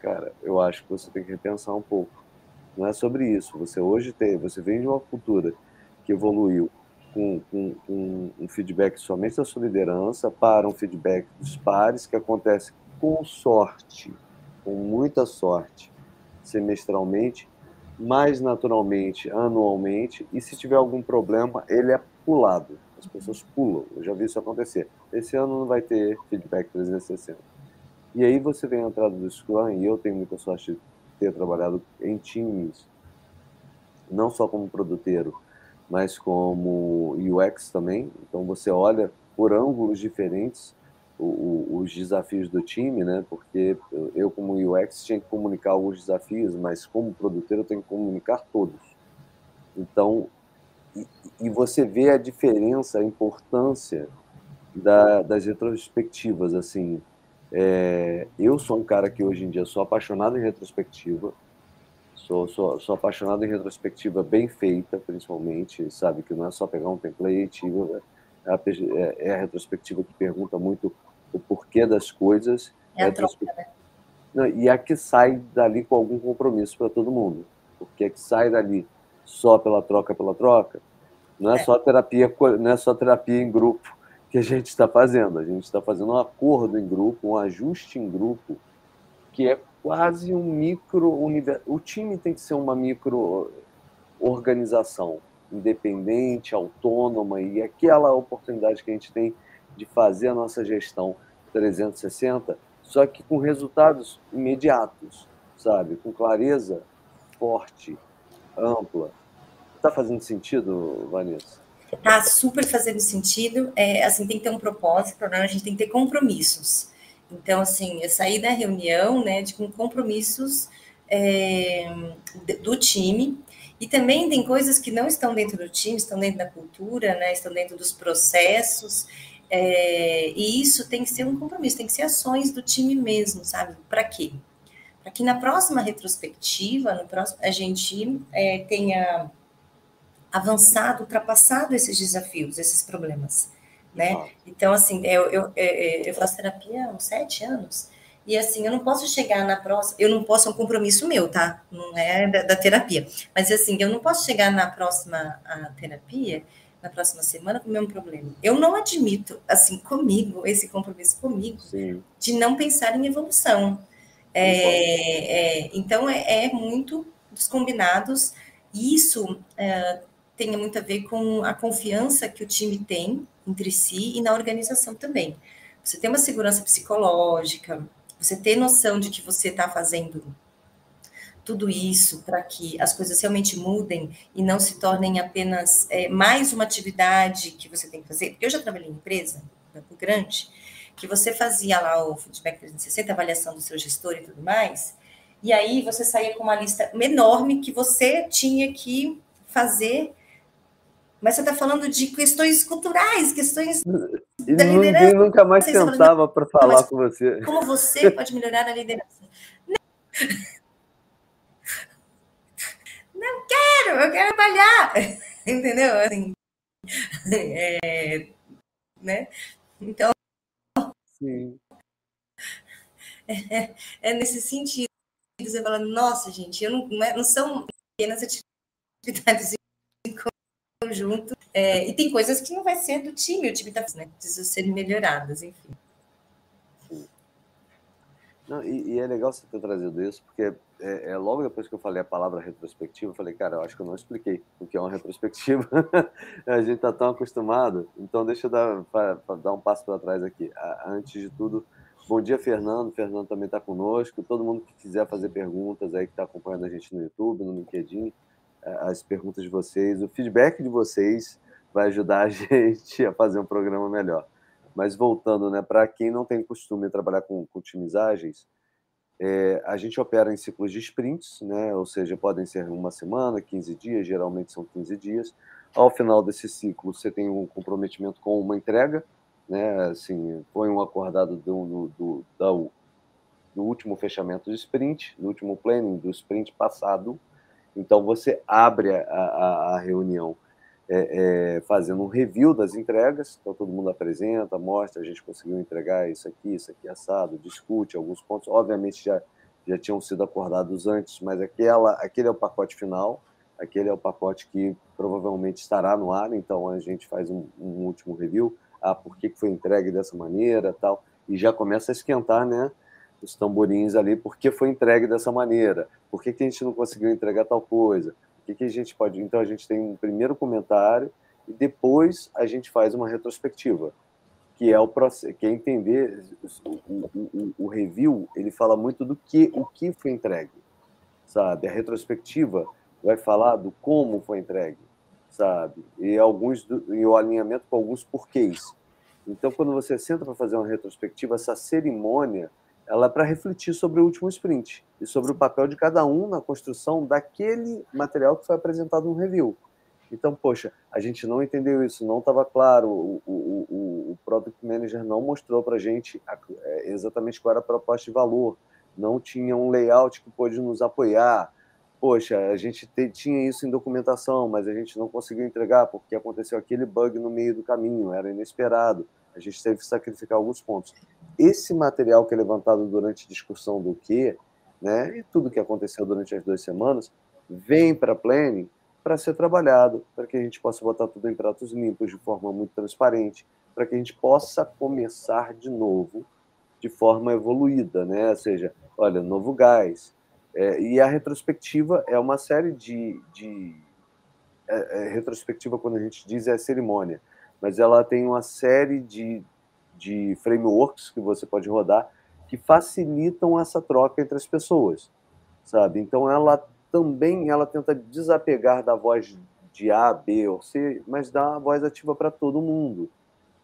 Speaker 2: Cara, eu acho que você tem que repensar um pouco. Não é sobre isso. Você hoje tem, você vem de uma cultura que evoluiu com, com, com um feedback somente da sua liderança para um feedback dos pares, que acontece com sorte, com muita sorte, semestralmente, mais naturalmente, anualmente, e se tiver algum problema, ele é pulado. As pessoas pulam, eu já vi isso acontecer. Esse ano não vai ter feedback 360. E aí você vem a entrada do Scrum, e eu tenho muita sorte de ter trabalhado em times, não só como produteiro, mas como UX também. Então você olha por ângulos diferentes os desafios do time, né? Porque eu como UX tinha que comunicar alguns desafios, mas como produtor eu tenho que comunicar todos. Então e, e você vê a diferença, a importância da, das retrospectivas, assim. É, eu sou um cara que hoje em dia sou apaixonado em retrospectiva Sou, sou, sou apaixonado em retrospectiva bem feita, principalmente, sabe? Que não é só pegar um template, é a, é, é a retrospectiva que pergunta muito o porquê das coisas.
Speaker 3: É a troca, né?
Speaker 2: Não, e a que sai dali com algum compromisso para todo mundo. Porque a que sai dali só pela troca pela troca, não é, é. só terapia, não é só terapia em grupo que a gente está fazendo. A gente está fazendo um acordo em grupo, um ajuste em grupo, que é quase um micro universo. O time tem que ser uma micro organização, independente, autônoma e aquela oportunidade que a gente tem de fazer a nossa gestão 360, só que com resultados imediatos, sabe? Com clareza forte, ampla. Está fazendo sentido, Vanessa?
Speaker 3: Está super fazendo sentido. É, assim, tem que ter um propósito, né? a gente tem que ter compromissos. Então, assim, eu saí da reunião né, de, com compromissos é, do time. E também tem coisas que não estão dentro do time, estão dentro da cultura, né, estão dentro dos processos. É, e isso tem que ser um compromisso, tem que ser ações do time mesmo, sabe? Para quê? Para que na próxima retrospectiva, no próximo, a gente é, tenha avançado, ultrapassado esses desafios, esses problemas né? Então, assim, eu, eu, eu, eu faço terapia há uns sete anos, e assim, eu não posso chegar na próxima, eu não posso, é um compromisso meu, tá? Não é da, da terapia. Mas assim, eu não posso chegar na próxima terapia, na próxima semana, com o mesmo problema. Eu não admito, assim, comigo, esse compromisso comigo, Sim. de não pensar em evolução. É, É, então, é, é, muito dos combinados, e isso é, tem muito a ver com a confiança que o time tem entre si e na organização também. Você tem uma segurança psicológica, você ter noção de que você está fazendo tudo isso para que as coisas realmente mudem e não se tornem apenas é, mais uma atividade que você tem que fazer. Eu já trabalhei em empresa, Banco Grande, que você fazia lá o feedback 360, avaliação do seu gestor e tudo mais, e aí você saía com uma lista enorme que você tinha que fazer mas você está falando de questões culturais, questões
Speaker 2: e da liderança. Ninguém nunca mais sentava para falar com você.
Speaker 3: Como você pode melhorar a liderança? Não, não quero, eu quero trabalhar. Entendeu? Assim, é, né? Então, Sim. É, é, nesse sentido. Você fala, nossa, gente, eu não, não é, são pequenas atividades conjunto. É, e tem coisas que não vai ser do time, o time está né, precisa ser melhoradas, enfim.
Speaker 2: Não, e, e, é legal você ter trazido isso, porque é, é, logo depois que eu falei a palavra retrospectiva, eu falei, cara, eu acho que eu não expliquei o que é uma retrospectiva. a gente está tão acostumado, então deixa eu dar, pra, pra dar um passo para trás aqui. Antes de tudo, bom dia, Fernando. Fernando também está conosco. Todo mundo que quiser fazer perguntas aí, que está acompanhando a gente no YouTube, no LinkedIn, as perguntas de vocês, o feedback de vocês vai ajudar a gente a fazer um programa melhor. Mas voltando, né, para quem não tem costume de trabalhar com, com otimizagens, é, a gente opera em ciclos de sprints, né, ou seja, podem ser uma semana, 15 dias, geralmente são 15 dias. Ao final desse ciclo, você tem um comprometimento com uma entrega, né, assim, foi um acordado do, do, do, do último fechamento de sprint, do último planning do sprint passado, então, você abre a, a, a reunião é, é, fazendo um review das entregas, então todo mundo apresenta, mostra, a gente conseguiu entregar isso aqui, isso aqui assado, discute alguns pontos, obviamente já, já tinham sido acordados antes, mas aquela, aquele é o pacote final, aquele é o pacote que provavelmente estará no ar, então a gente faz um, um último review, ah, por que foi entregue dessa maneira, tal, e já começa a esquentar, né, os tamborins ali, porque foi entregue dessa maneira, por que, que a gente não conseguiu entregar tal coisa, o que, que a gente pode. Então, a gente tem um primeiro comentário e depois a gente faz uma retrospectiva, que é o processo, que é entender o, o, o, review, ele fala muito do que o que foi entregue, sabe? A retrospectiva vai falar do como foi entregue, sabe? E alguns do, e o alinhamento com alguns porquês. Então, quando você senta para fazer uma retrospectiva, essa cerimônia ela é para refletir sobre o último sprint e sobre o papel de cada um na construção daquele material que foi apresentado no review. Então, poxa, a gente não entendeu isso, não estava claro, o, o, o, o, Product Manager não mostrou para a gente é, exatamente qual era a proposta de valor, não tinha um layout que pôde nos apoiar. Poxa, a gente te, tinha isso em documentação, mas a gente não conseguiu entregar porque aconteceu aquele bug no meio do caminho, era inesperado. A gente teve que sacrificar alguns pontos esse material que é levantado durante a discussão do que, né, e tudo que aconteceu durante as duas semanas, vem para a planning para ser trabalhado, para que a gente possa botar tudo em pratos limpos, de forma muito transparente, para que a gente possa começar de novo de forma evoluída, né? Ou seja, olha, novo gás. É, e a retrospectiva é uma série de. de é, é, retrospectiva, quando a gente diz, é cerimônia, mas ela tem uma série de, de frameworks que você pode rodar que facilitam essa troca entre as pessoas, sabe? Então ela também ela tenta desapegar da voz de A, B ou C, mas dá uma voz ativa para todo mundo,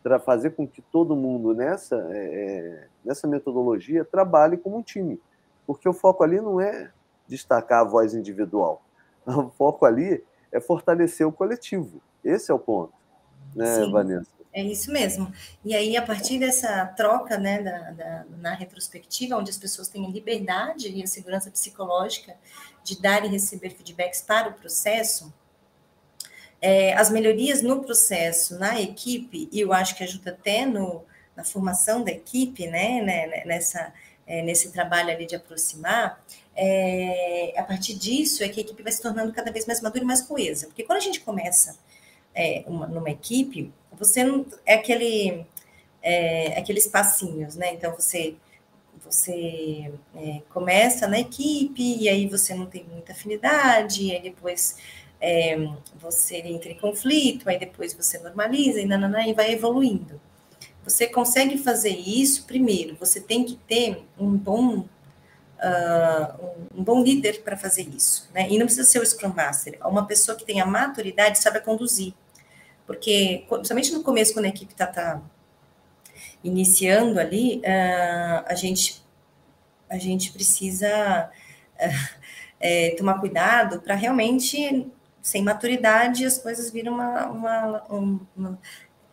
Speaker 2: para fazer com que todo mundo nessa é, é, nessa metodologia trabalhe como um time, porque o foco ali não é destacar a voz individual, o foco ali é fortalecer o coletivo. Esse é o ponto, né, Sim. Vanessa?
Speaker 3: É isso mesmo. E aí, a partir dessa troca né, da, da, na retrospectiva, onde as pessoas têm a liberdade e a segurança psicológica de dar e receber feedbacks para o processo, é, as melhorias no processo, na equipe, e eu acho que ajuda até no, na formação da equipe, né, né, né nessa, é, nesse trabalho ali de aproximar, é, a partir disso é que a equipe vai se tornando cada vez mais madura e mais coesa. Porque quando a gente começa é, uma, numa equipe, você não é aquele é, aqueles passinhos, né? Então você você é, começa na equipe e aí você não tem muita afinidade, e aí depois é, você entra em conflito, aí depois você normaliza e, nanana, e vai evoluindo. Você consegue fazer isso primeiro, você tem que ter um bom Uh, um, bom líder para fazer isso, né? E não precisa ser o Scrum Master, é uma pessoa que tenha maturidade sabe conduzir. Porque, principalmente no começo, quando a equipe está tá iniciando ali, uh, a, gente, a gente precisa uh, é, tomar cuidado para realmente, sem maturidade, as coisas viram uma, uma, uma,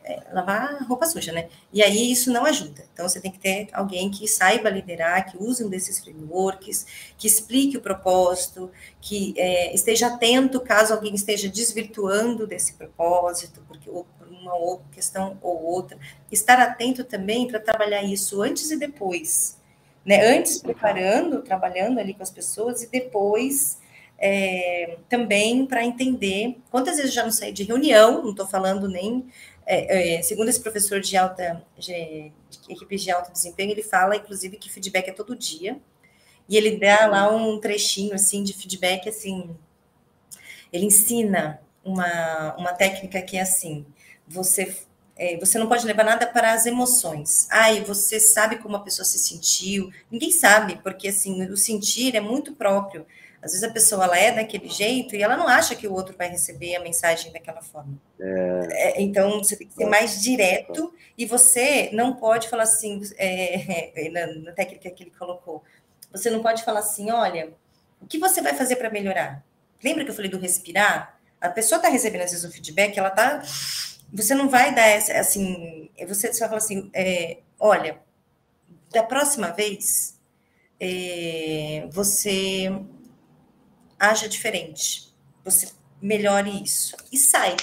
Speaker 3: é, lavar roupa suja, né? E aí isso não ajuda. Então você tem que ter alguém que saiba liderar, que use um desses frameworks, que explique o propósito, que é, esteja atento caso alguém esteja desvirtuando desse propósito, porque ou por uma ou questão ou outra. Estar atento também para trabalhar isso antes e depois. Né? Antes preparando, trabalhando ali com as pessoas e depois é, também para entender quantas vezes já não saí de reunião, não estou falando nem é, é, segundo esse professor de alta de, de equipes de alto desempenho, ele fala, inclusive, que feedback é todo dia. E ele dá lá um trechinho assim de feedback, assim. Ele ensina uma, uma técnica que é assim: você é, você não pode levar nada para as emoções. Ai, você sabe como a pessoa se sentiu? Ninguém sabe, porque assim o sentir é muito próprio. Às vezes a pessoa ela é daquele jeito e ela não acha que o outro vai receber a mensagem daquela forma. É... É, então você tem que ser mais direto e você não pode falar assim, é, na, na técnica que ele colocou, você não pode falar assim, olha, o que você vai fazer para melhorar? Lembra que eu falei do respirar? A pessoa está recebendo às vezes um feedback, ela está. Você não vai dar essa, assim. Você só fala assim: é, olha, da próxima vez, é, você haja diferente, você melhore isso e sai.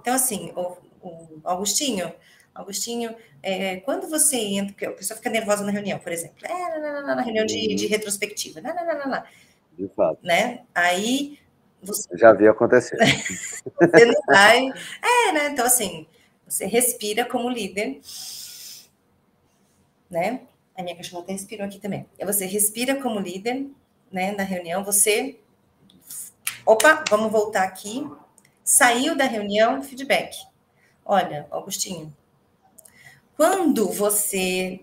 Speaker 3: Então, assim, o, o Augustinho, Augustinho, é, quando você entra, porque a pessoa fica nervosa na reunião, por exemplo, é, na, na, na reunião de, de retrospectiva, na, na, na, na,
Speaker 2: de fato.
Speaker 3: Né? Aí você...
Speaker 2: Já vi acontecer.
Speaker 3: você não vai. É, né? Então, assim, você respira como líder, né? A minha cachorra até respirou aqui também. Você respira como líder, né? Na reunião, você Opa, vamos voltar aqui. Saiu da reunião, feedback. Olha, Augustinho, quando você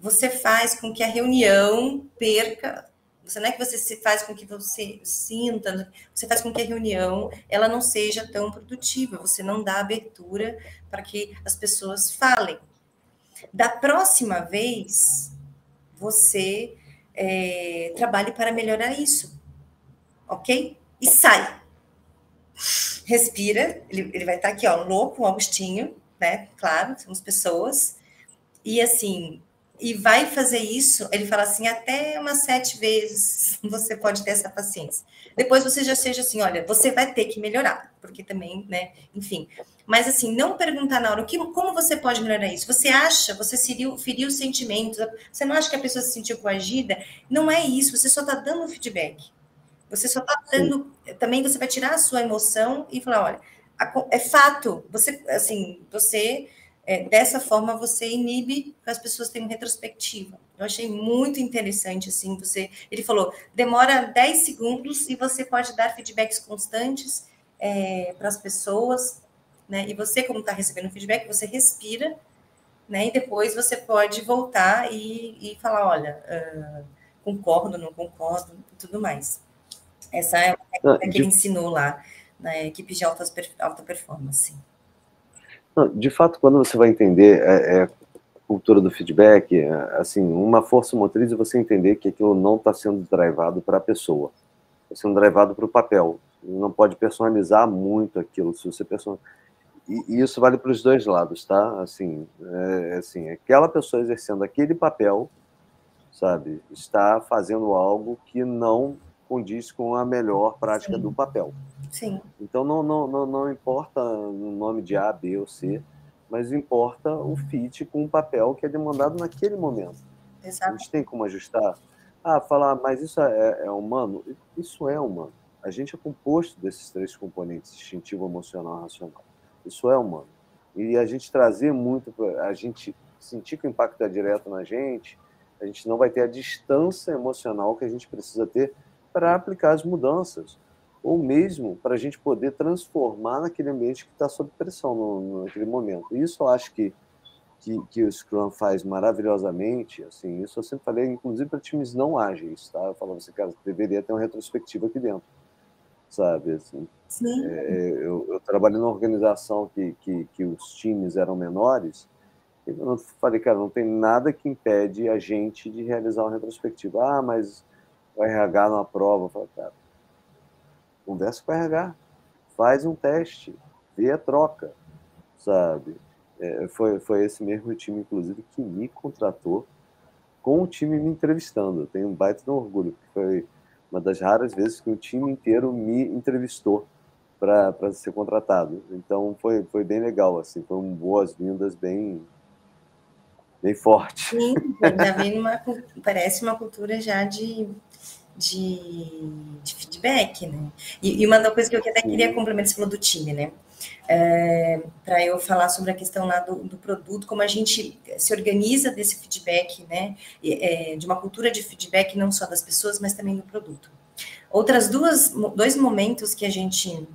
Speaker 3: você faz com que a reunião perca você não é que você se faz com que você sinta, você faz com que a reunião ela não seja tão produtiva, você não dá abertura para que as pessoas falem. Da próxima vez, você é, trabalhe para melhorar isso. Ok? E sai. Respira. Ele, ele vai estar aqui, ó, louco, Augustinho, né? Claro, somos pessoas. E assim, e vai fazer isso, ele fala assim, até umas sete vezes você pode ter essa paciência. Depois você já seja assim, olha, você vai ter que melhorar, porque também, né, enfim. Mas assim, não perguntar na hora, que, como você pode melhorar isso? Você acha, você feriu, feriu os sentimentos, você não acha que a pessoa se sentiu coagida? Não é isso, você só está dando feedback. Você só está dando, também você vai tirar a sua emoção e falar, olha, é fato, você, assim, você é, dessa forma você inibe que as pessoas tenham retrospectiva. Eu achei muito interessante, assim, você... Ele falou, demora 10 segundos e você pode dar feedbacks constantes é, para as pessoas, né? E você, como está recebendo feedback, você respira, né? E depois você pode voltar e, e falar, olha, uh, concordo, não concordo, e tudo mais. Essa é a técnica ah, que ele ensinou lá na equipe de alta, alta performance.
Speaker 2: De fato, quando você vai entender é, é, cultura do feedback, é, assim, uma força motriz é você entender que aquilo não está sendo drivado para a pessoa, está sendo drivado para o papel. Não pode personalizar muito aquilo. Se você person... e, e isso vale para os dois lados, tá? Assim, é, assim, aquela pessoa exercendo aquele papel, sabe, está fazendo algo que não condiz com a melhor prática Sim. do papel.
Speaker 3: Sim.
Speaker 2: Então não, não, não, não importa o nome de A, B ou C, mas importa o fit com o papel que é demandado naquele momento.
Speaker 3: Exato.
Speaker 2: A gente tem como ajustar. Ah, falar, mas isso é, é humano? Isso é humano. A gente é composto desses três componentes, instintivo, emocional e racional. Isso é humano. E a gente trazer muito, a gente sentir que o impacto é direto na gente, a gente não vai ter a distância emocional que a gente precisa ter para aplicar as mudanças, ou mesmo para a gente poder transformar naquele ambiente que está sob pressão no, naquele momento. Isso eu acho que, que, que, o Scrum faz maravilhosamente. Assim, isso eu sempre falei, inclusive para times não ágeis. Tá? Eu falava assim, cara, deveria ter uma retrospectiva aqui dentro sabe? Assim,
Speaker 3: Sim.
Speaker 2: É, eu, eu trabalhei numa organização que, que, que os times eram menores, e eu falei, cara, não tem nada que impede a gente de realizar uma retrospectiva. Ah, mas o RH não aprova. Eu falei, cara, conversa com o RH, faz um teste, vê a troca, sabe? É, foi, foi esse mesmo time, inclusive, que me contratou com o time me entrevistando. Eu tenho um baita de orgulho, porque foi uma das raras vezes que o time inteiro me entrevistou para ser contratado. Então foi, foi bem legal, assim, foram boas-vindas bem bem forte.
Speaker 3: Sim, ainda vem uma, parece uma cultura já de, de, de feedback, né? E, e, uma das coisas que eu até queria complementar, você falou do time, né? é, para eu falar sobre a questão lá do, do, produto, como a gente se organiza desse feedback, né, é, de uma cultura de feedback não só das pessoas, mas também do produto. Outras duas, dois momentos que a gente,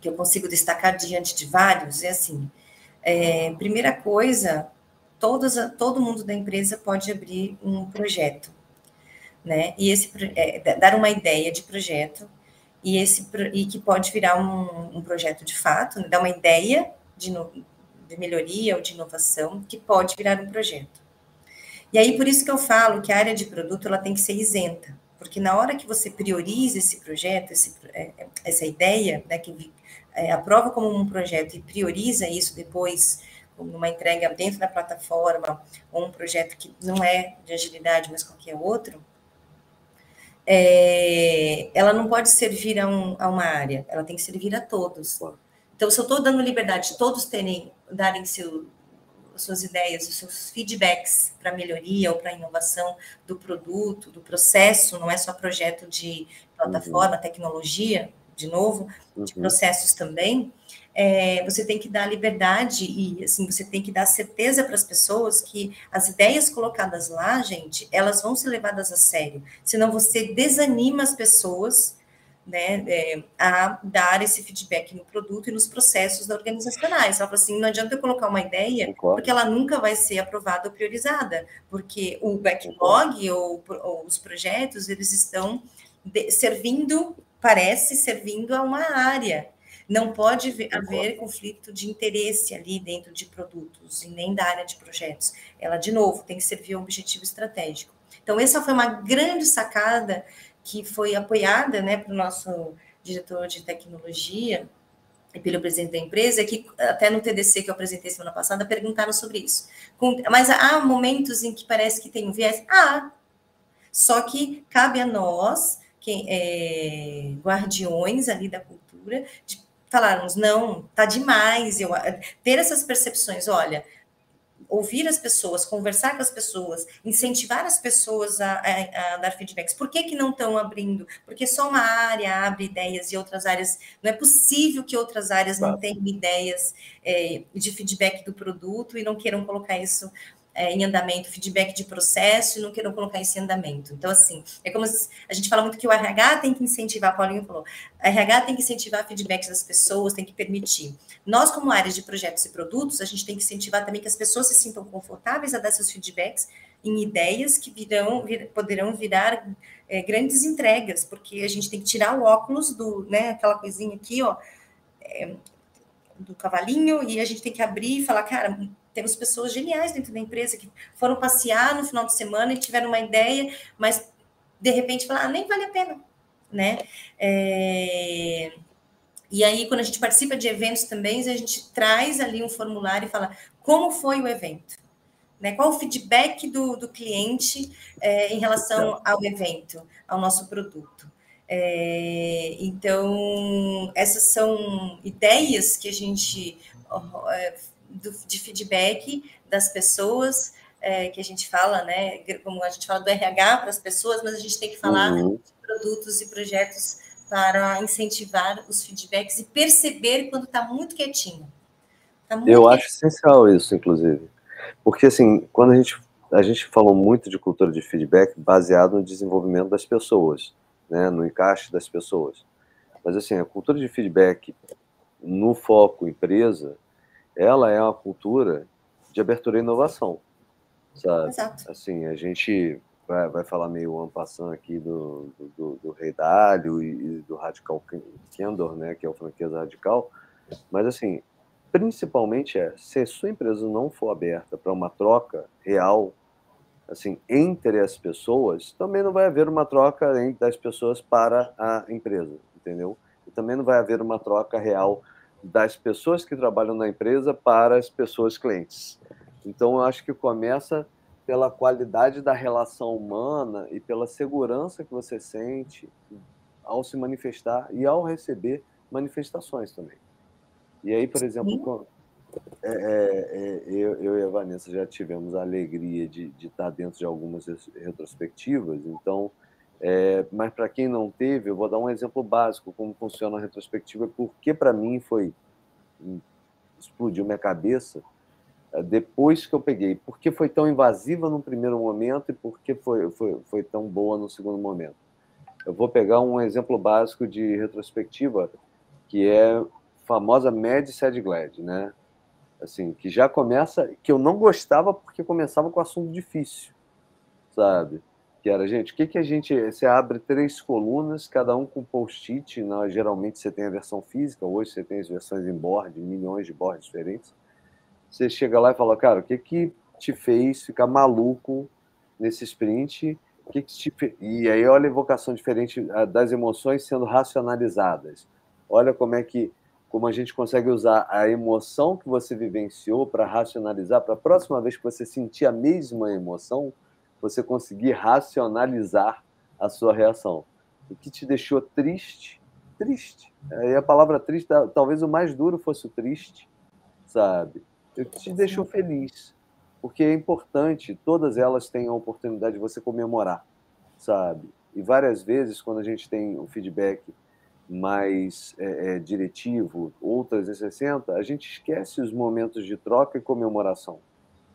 Speaker 3: que eu consigo destacar diante de vários, é assim, é, primeira coisa, todos, todo mundo da empresa pode abrir um projeto, né, e esse, é, dar uma ideia de projeto, e, esse, e que pode virar um, um projeto de fato, né? dar uma ideia de, de melhoria ou de inovação que pode virar um projeto. E aí, por isso que eu falo que a área de produto ela tem que ser isenta, porque na hora que você prioriza esse projeto, esse, é, essa ideia, né, que é, aprova como um projeto e prioriza isso depois numa entrega dentro da plataforma, ou um projeto que não é de agilidade, mas qualquer outro, é, ela não pode servir a, um, a, uma área, ela tem que servir a todos. Então, se eu estou dando liberdade de todos terem, darem seu, suas ideias, os seus feedbacks para melhoria ou para inovação do produto, do processo, não é só projeto de plataforma, uhum. tecnologia, de novo, de uhum. processos também, é, você tem que dar liberdade e assim você tem que dar certeza para as pessoas que as ideias colocadas lá, gente, elas vão ser levadas a sério. Senão você desanima as pessoas, né, é, a dar esse feedback no produto e nos processos organizacionais. Ela fala assim, não adianta eu colocar uma ideia, Concordo. porque ela nunca vai ser aprovada ou priorizada, porque o backlog ou, ou, os projetos eles estão de, servindo, parece servindo a uma área não pode haver conflito de interesse ali dentro de produtos e nem da área de projetos. Ela, de novo, tem que servir a um objetivo estratégico. Então, essa foi uma grande sacada que foi apoiada né, para o nosso diretor de tecnologia e pelo presidente da empresa, que até no TDC que eu apresentei semana passada, perguntaram sobre isso. mas há momentos em que parece que tem um viés? Ah, só que cabe a nós, que, é, guardiões ali da cultura, de falarmos, não, tá demais, eu ter essas percepções, olha, ouvir as pessoas, conversar com as pessoas, incentivar as pessoas a, a, a dar feedbacks. Por que, que não estão abrindo? Porque só uma área abre ideias e outras áreas. Não é possível que outras áreas claro. não tenham ideias é, de feedback do produto e não queiram colocar isso é, em andamento, feedback de processo e não queiram colocar isso em andamento. Então, assim, é como se, a gente fala muito que o RH tem que incentivar, Paulinho falou, RH tem que incentivar feedbacks das pessoas, tem que permitir. Nós, como áreas de projetos e produtos, a gente tem que incentivar também que as pessoas se sintam confortáveis a dar seus feedbacks em ideias que virão, vir, poderão virar é, grandes entregas, porque a gente tem que tirar o óculos do, né, aquela coisinha aqui, ó, é, do cavalinho, e a gente tem que abrir e falar, cara, temos pessoas geniais dentro da empresa que foram passear no final de semana e tiveram uma ideia, mas de repente falaram, ah, nem vale a pena, né? É... E aí, quando a gente participa de eventos também, a gente traz ali um formulário e fala como foi o evento, né? Qual o feedback do, do cliente é, em relação ao evento, ao nosso produto. É, então, essas são ideias que a gente é, do, de feedback das pessoas, é, que a gente fala, né? Como a gente fala do RH para as pessoas, mas a gente tem que falar uhum. de produtos e projetos para incentivar os feedbacks e perceber quando está muito quietinho.
Speaker 2: Tá muito Eu quietinho. acho essencial isso, inclusive. Porque, assim, quando a gente, a gente falou muito de cultura de feedback baseado no desenvolvimento das pessoas, né, no encaixe das pessoas. Mas, assim, a cultura de feedback no foco empresa, ela é uma cultura de abertura e inovação, sabe? Exato. Assim, a gente vai, vai falar meio ampassando aqui do, do, do, Rei Dálio e, e do Radical Kendor, né, que é o franqueza radical, mas assim, principalmente é, se a sua empresa não for aberta para uma troca real, assim, entre as pessoas, também não vai haver uma troca das pessoas para a empresa, entendeu? E também não vai haver uma troca real das pessoas que trabalham na empresa para as pessoas clientes. Então, eu acho que começa pela qualidade da relação humana e pela segurança que você sente ao se manifestar e ao receber manifestações também. E aí, por exemplo, é, é, é, eu, eu, e a Vanessa já tivemos a alegria de, de estar dentro de algumas retrospectivas, então, é, mas para quem não teve, eu vou dar um exemplo básico como funciona a retrospectiva, porque para mim foi explodiu minha cabeça é, depois que eu peguei, por que foi tão invasiva no primeiro momento e por que foi, foi, foi tão boa no segundo momento. Eu vou pegar um exemplo básico de retrospectiva, que é a famosa Mad Sad Glad, né? Assim, que já começa, que eu não gostava porque começava com assunto difícil, sabe? Que era, gente, o que, que a gente. Você abre três colunas, cada um com post-it, né? geralmente você tem a versão física, hoje você tem as versões em board, milhões de boards diferentes você chega lá e fala, cara, o que que te fez ficar maluco nesse sprint? O que que te... E aí olha a evocação diferente das emoções sendo racionalizadas. Olha como é que como a gente consegue usar a emoção que você vivenciou para racionalizar, para a próxima vez que você sentir a mesma emoção, você conseguir racionalizar a sua reação. O que te deixou triste, triste. Aí a palavra triste, talvez o mais duro fosse o triste, sabe? eu te deixou feliz, porque é importante, todas elas têm a oportunidade de você comemorar, sabe? E várias vezes, quando a gente tem um feedback mais é, é, diretivo, ou 360, a gente esquece os momentos de troca e comemoração,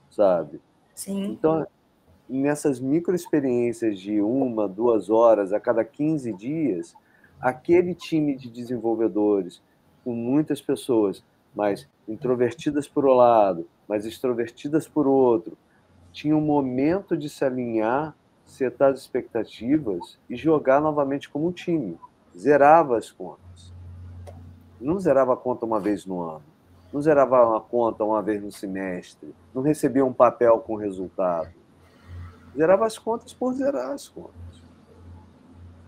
Speaker 2: sabe?
Speaker 3: Sim.
Speaker 2: Então, nessas micro experiências de uma, duas horas a cada 15 dias, aquele time de desenvolvedores, com muitas pessoas, mas introvertidas por um lado, mas extrovertidas por outro, tinha um momento de se alinhar, setar as expectativas e jogar novamente como um time. Zerava as contas. Não zerava a conta uma vez no ano. Não zerava uma conta uma vez no semestre. Não recebia um papel com resultado. Zerava as contas por zerar as contas.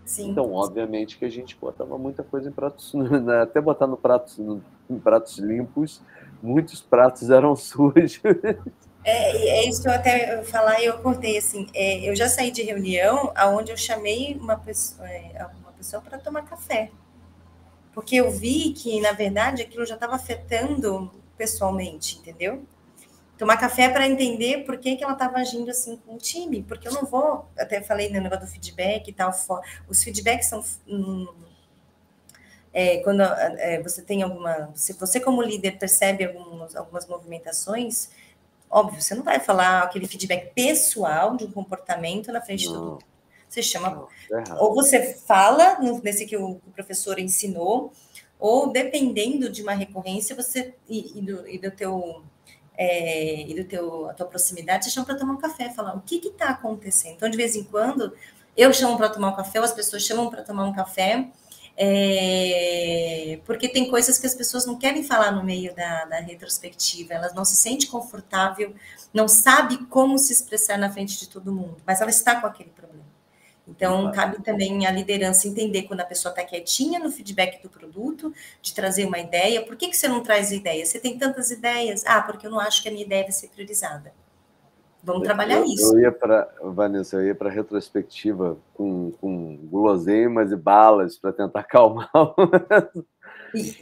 Speaker 3: Sim.
Speaker 2: Então, obviamente que a gente botava muita coisa em pratos, né? até botar no pratos, em pratos limpos, muitos pratos eram sujos.
Speaker 3: É, é isso que eu até falar e eu contei assim, é, eu já saí de reunião aonde eu chamei uma pessoa, é, uma pessoa para tomar café, porque eu vi que na verdade aquilo já estava afetando pessoalmente, entendeu? Tomar café para entender por que, que ela estava agindo assim com o time, porque eu não vou, até falei no negócio do feedback e tal, os feedbacks são hum, é, quando é, você tem alguma, se você como líder percebe algumas, algumas movimentações, óbvio, você não vai falar aquele feedback pessoal de um comportamento na frente não. de todo mundo. Você chama, não, é ou você fala nesse que o professor ensinou, ou dependendo de uma recorrência, você e, e do, e do teu é, e do teu, a tua proximidade, você chama para tomar um café, falar o que está acontecendo. Então, de vez em quando, eu chamo para tomar um café, ou as pessoas chamam para tomar um café, é, porque tem coisas que as pessoas não querem falar no meio da, da, retrospectiva, elas não se sentem confortável, não sabe como se expressar na frente de todo mundo, mas ela está com aquele problema. Então, cabe também a liderança entender quando a pessoa está quietinha no feedback do produto, de trazer uma ideia. Por que, que você não traz ideia? Você tem tantas ideias? Ah, porque eu não acho que a minha ideia vai ser priorizada. Vamos trabalhar
Speaker 2: eu,
Speaker 3: isso.
Speaker 2: Eu ia para, Vanessa, eu ia para retrospectiva com, com guloseimas e balas para tentar acalmar.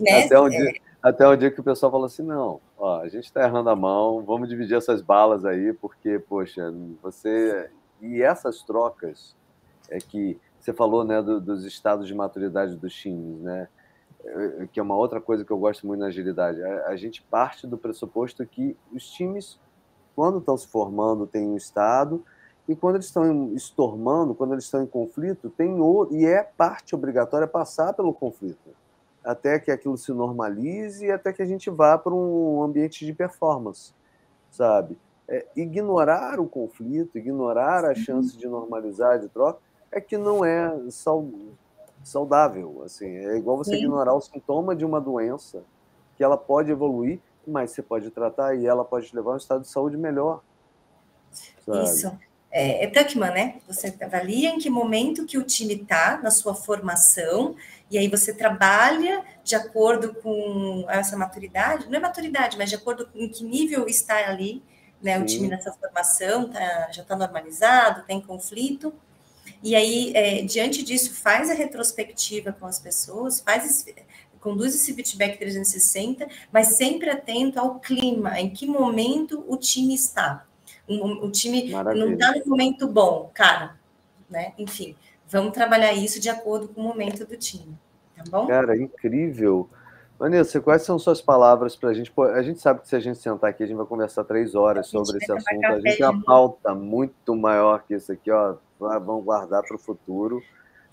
Speaker 2: né? até, um dia, é. até um dia que o pessoal falou assim: não, ó, a gente está errando a mão, vamos dividir essas balas aí, porque, poxa, você. E essas trocas é que você falou né, do, dos estados de maturidade dos times, né? É, que é uma outra coisa que eu gosto muito na agilidade. A, a gente parte do pressuposto que os times quando estão se formando, têm um estado, e quando eles estão estormando, quando eles estão em conflito, tem outro, e é parte obrigatória passar pelo conflito, até que aquilo se normalize e até que a gente vá para um ambiente de performance, sabe? É, ignorar o conflito, ignorar a chance de normalizar, de troca, é que não é saudável. Assim, é igual você Sim. ignorar o sintoma de uma doença que ela pode evoluir, mas você pode tratar e ela pode te levar a um estado de saúde melhor.
Speaker 3: Sabe? Isso. É, é Tuckman, né? Você avalia em que momento que o time está na sua formação, e aí você trabalha de acordo com essa maturidade, não é maturidade, mas de acordo com em que nível está ali, né? O time nessa formação, tá, já está normalizado, tem conflito, e aí, é, diante disso, faz a retrospectiva com as pessoas, faz esse, conduz esse feedback 360, mas sempre atento ao clima, em que momento o time está. O, o time Maravilha. não está no momento bom, cara, né? Enfim, vamos trabalhar isso de acordo com o momento do time, tá bom?
Speaker 2: Cara, incrível. Vanessa, quais são suas palavras para a gente? Pô, a gente sabe que se a gente sentar aqui, a gente vai conversar três horas sobre esse assunto. A gente tem uma pauta muito maior que isso aqui, ó. Vamos guardar para o futuro.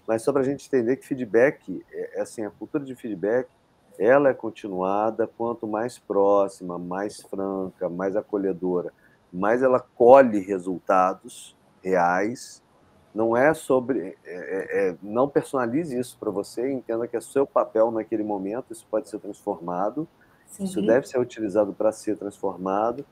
Speaker 2: Mas só para a gente entender que feedback, é, é, assim, a cultura de feedback, ela é continuada quanto mais próxima, mais franca, mais acolhedora, mais ela colhe resultados reais não é sobre. É, é, é, não personalize isso para você, entenda que é seu papel naquele momento, isso pode ser transformado, Sim. isso deve ser utilizado para ser transformado.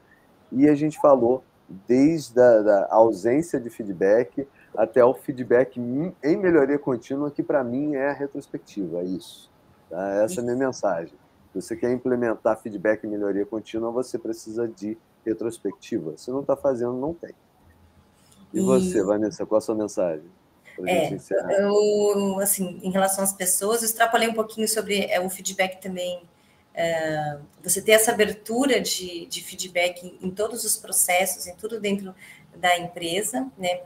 Speaker 2: E a gente falou desde a ausência de feedback até o feedback em melhoria contínua, que para mim é a retrospectiva, é isso. Tá? Essa é a minha mensagem. Se você quer implementar feedback em melhoria contínua, você precisa de retrospectiva. Se não está fazendo, não tem. E, você, Vanessa, qual a sua mensagem?
Speaker 3: É, eu, assim, em relação às pessoas, eu extrapolei um pouquinho sobre é, o feedback também. É, você ter essa abertura de, de feedback em, em, todos os processos, em tudo dentro da empresa, né?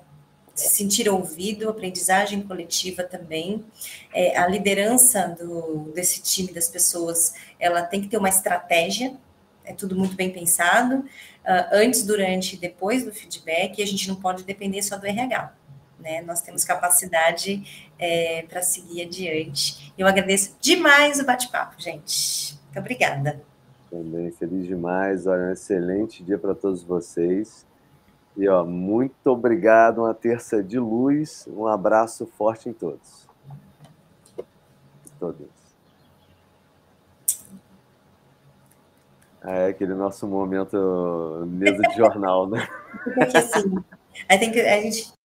Speaker 3: Se sentir ouvido, aprendizagem coletiva também. É, a liderança do, desse time, das pessoas, ela tem que ter uma estratégia, é tudo muito bem pensado uh, antes, durante e depois do feedback, e a gente não pode depender só do RH. Né? Nós temos capacidade é, para seguir adiante. Eu agradeço demais o bate-papo, gente. Muito obrigada.
Speaker 2: Também feliz demais. Olha, um excelente dia para todos vocês. E ó, muito obrigado, uma terça de luz. Um abraço forte em todos. Todos. É aquele nosso momento mesa de jornal, né?
Speaker 3: Porque assim, tem que, a gente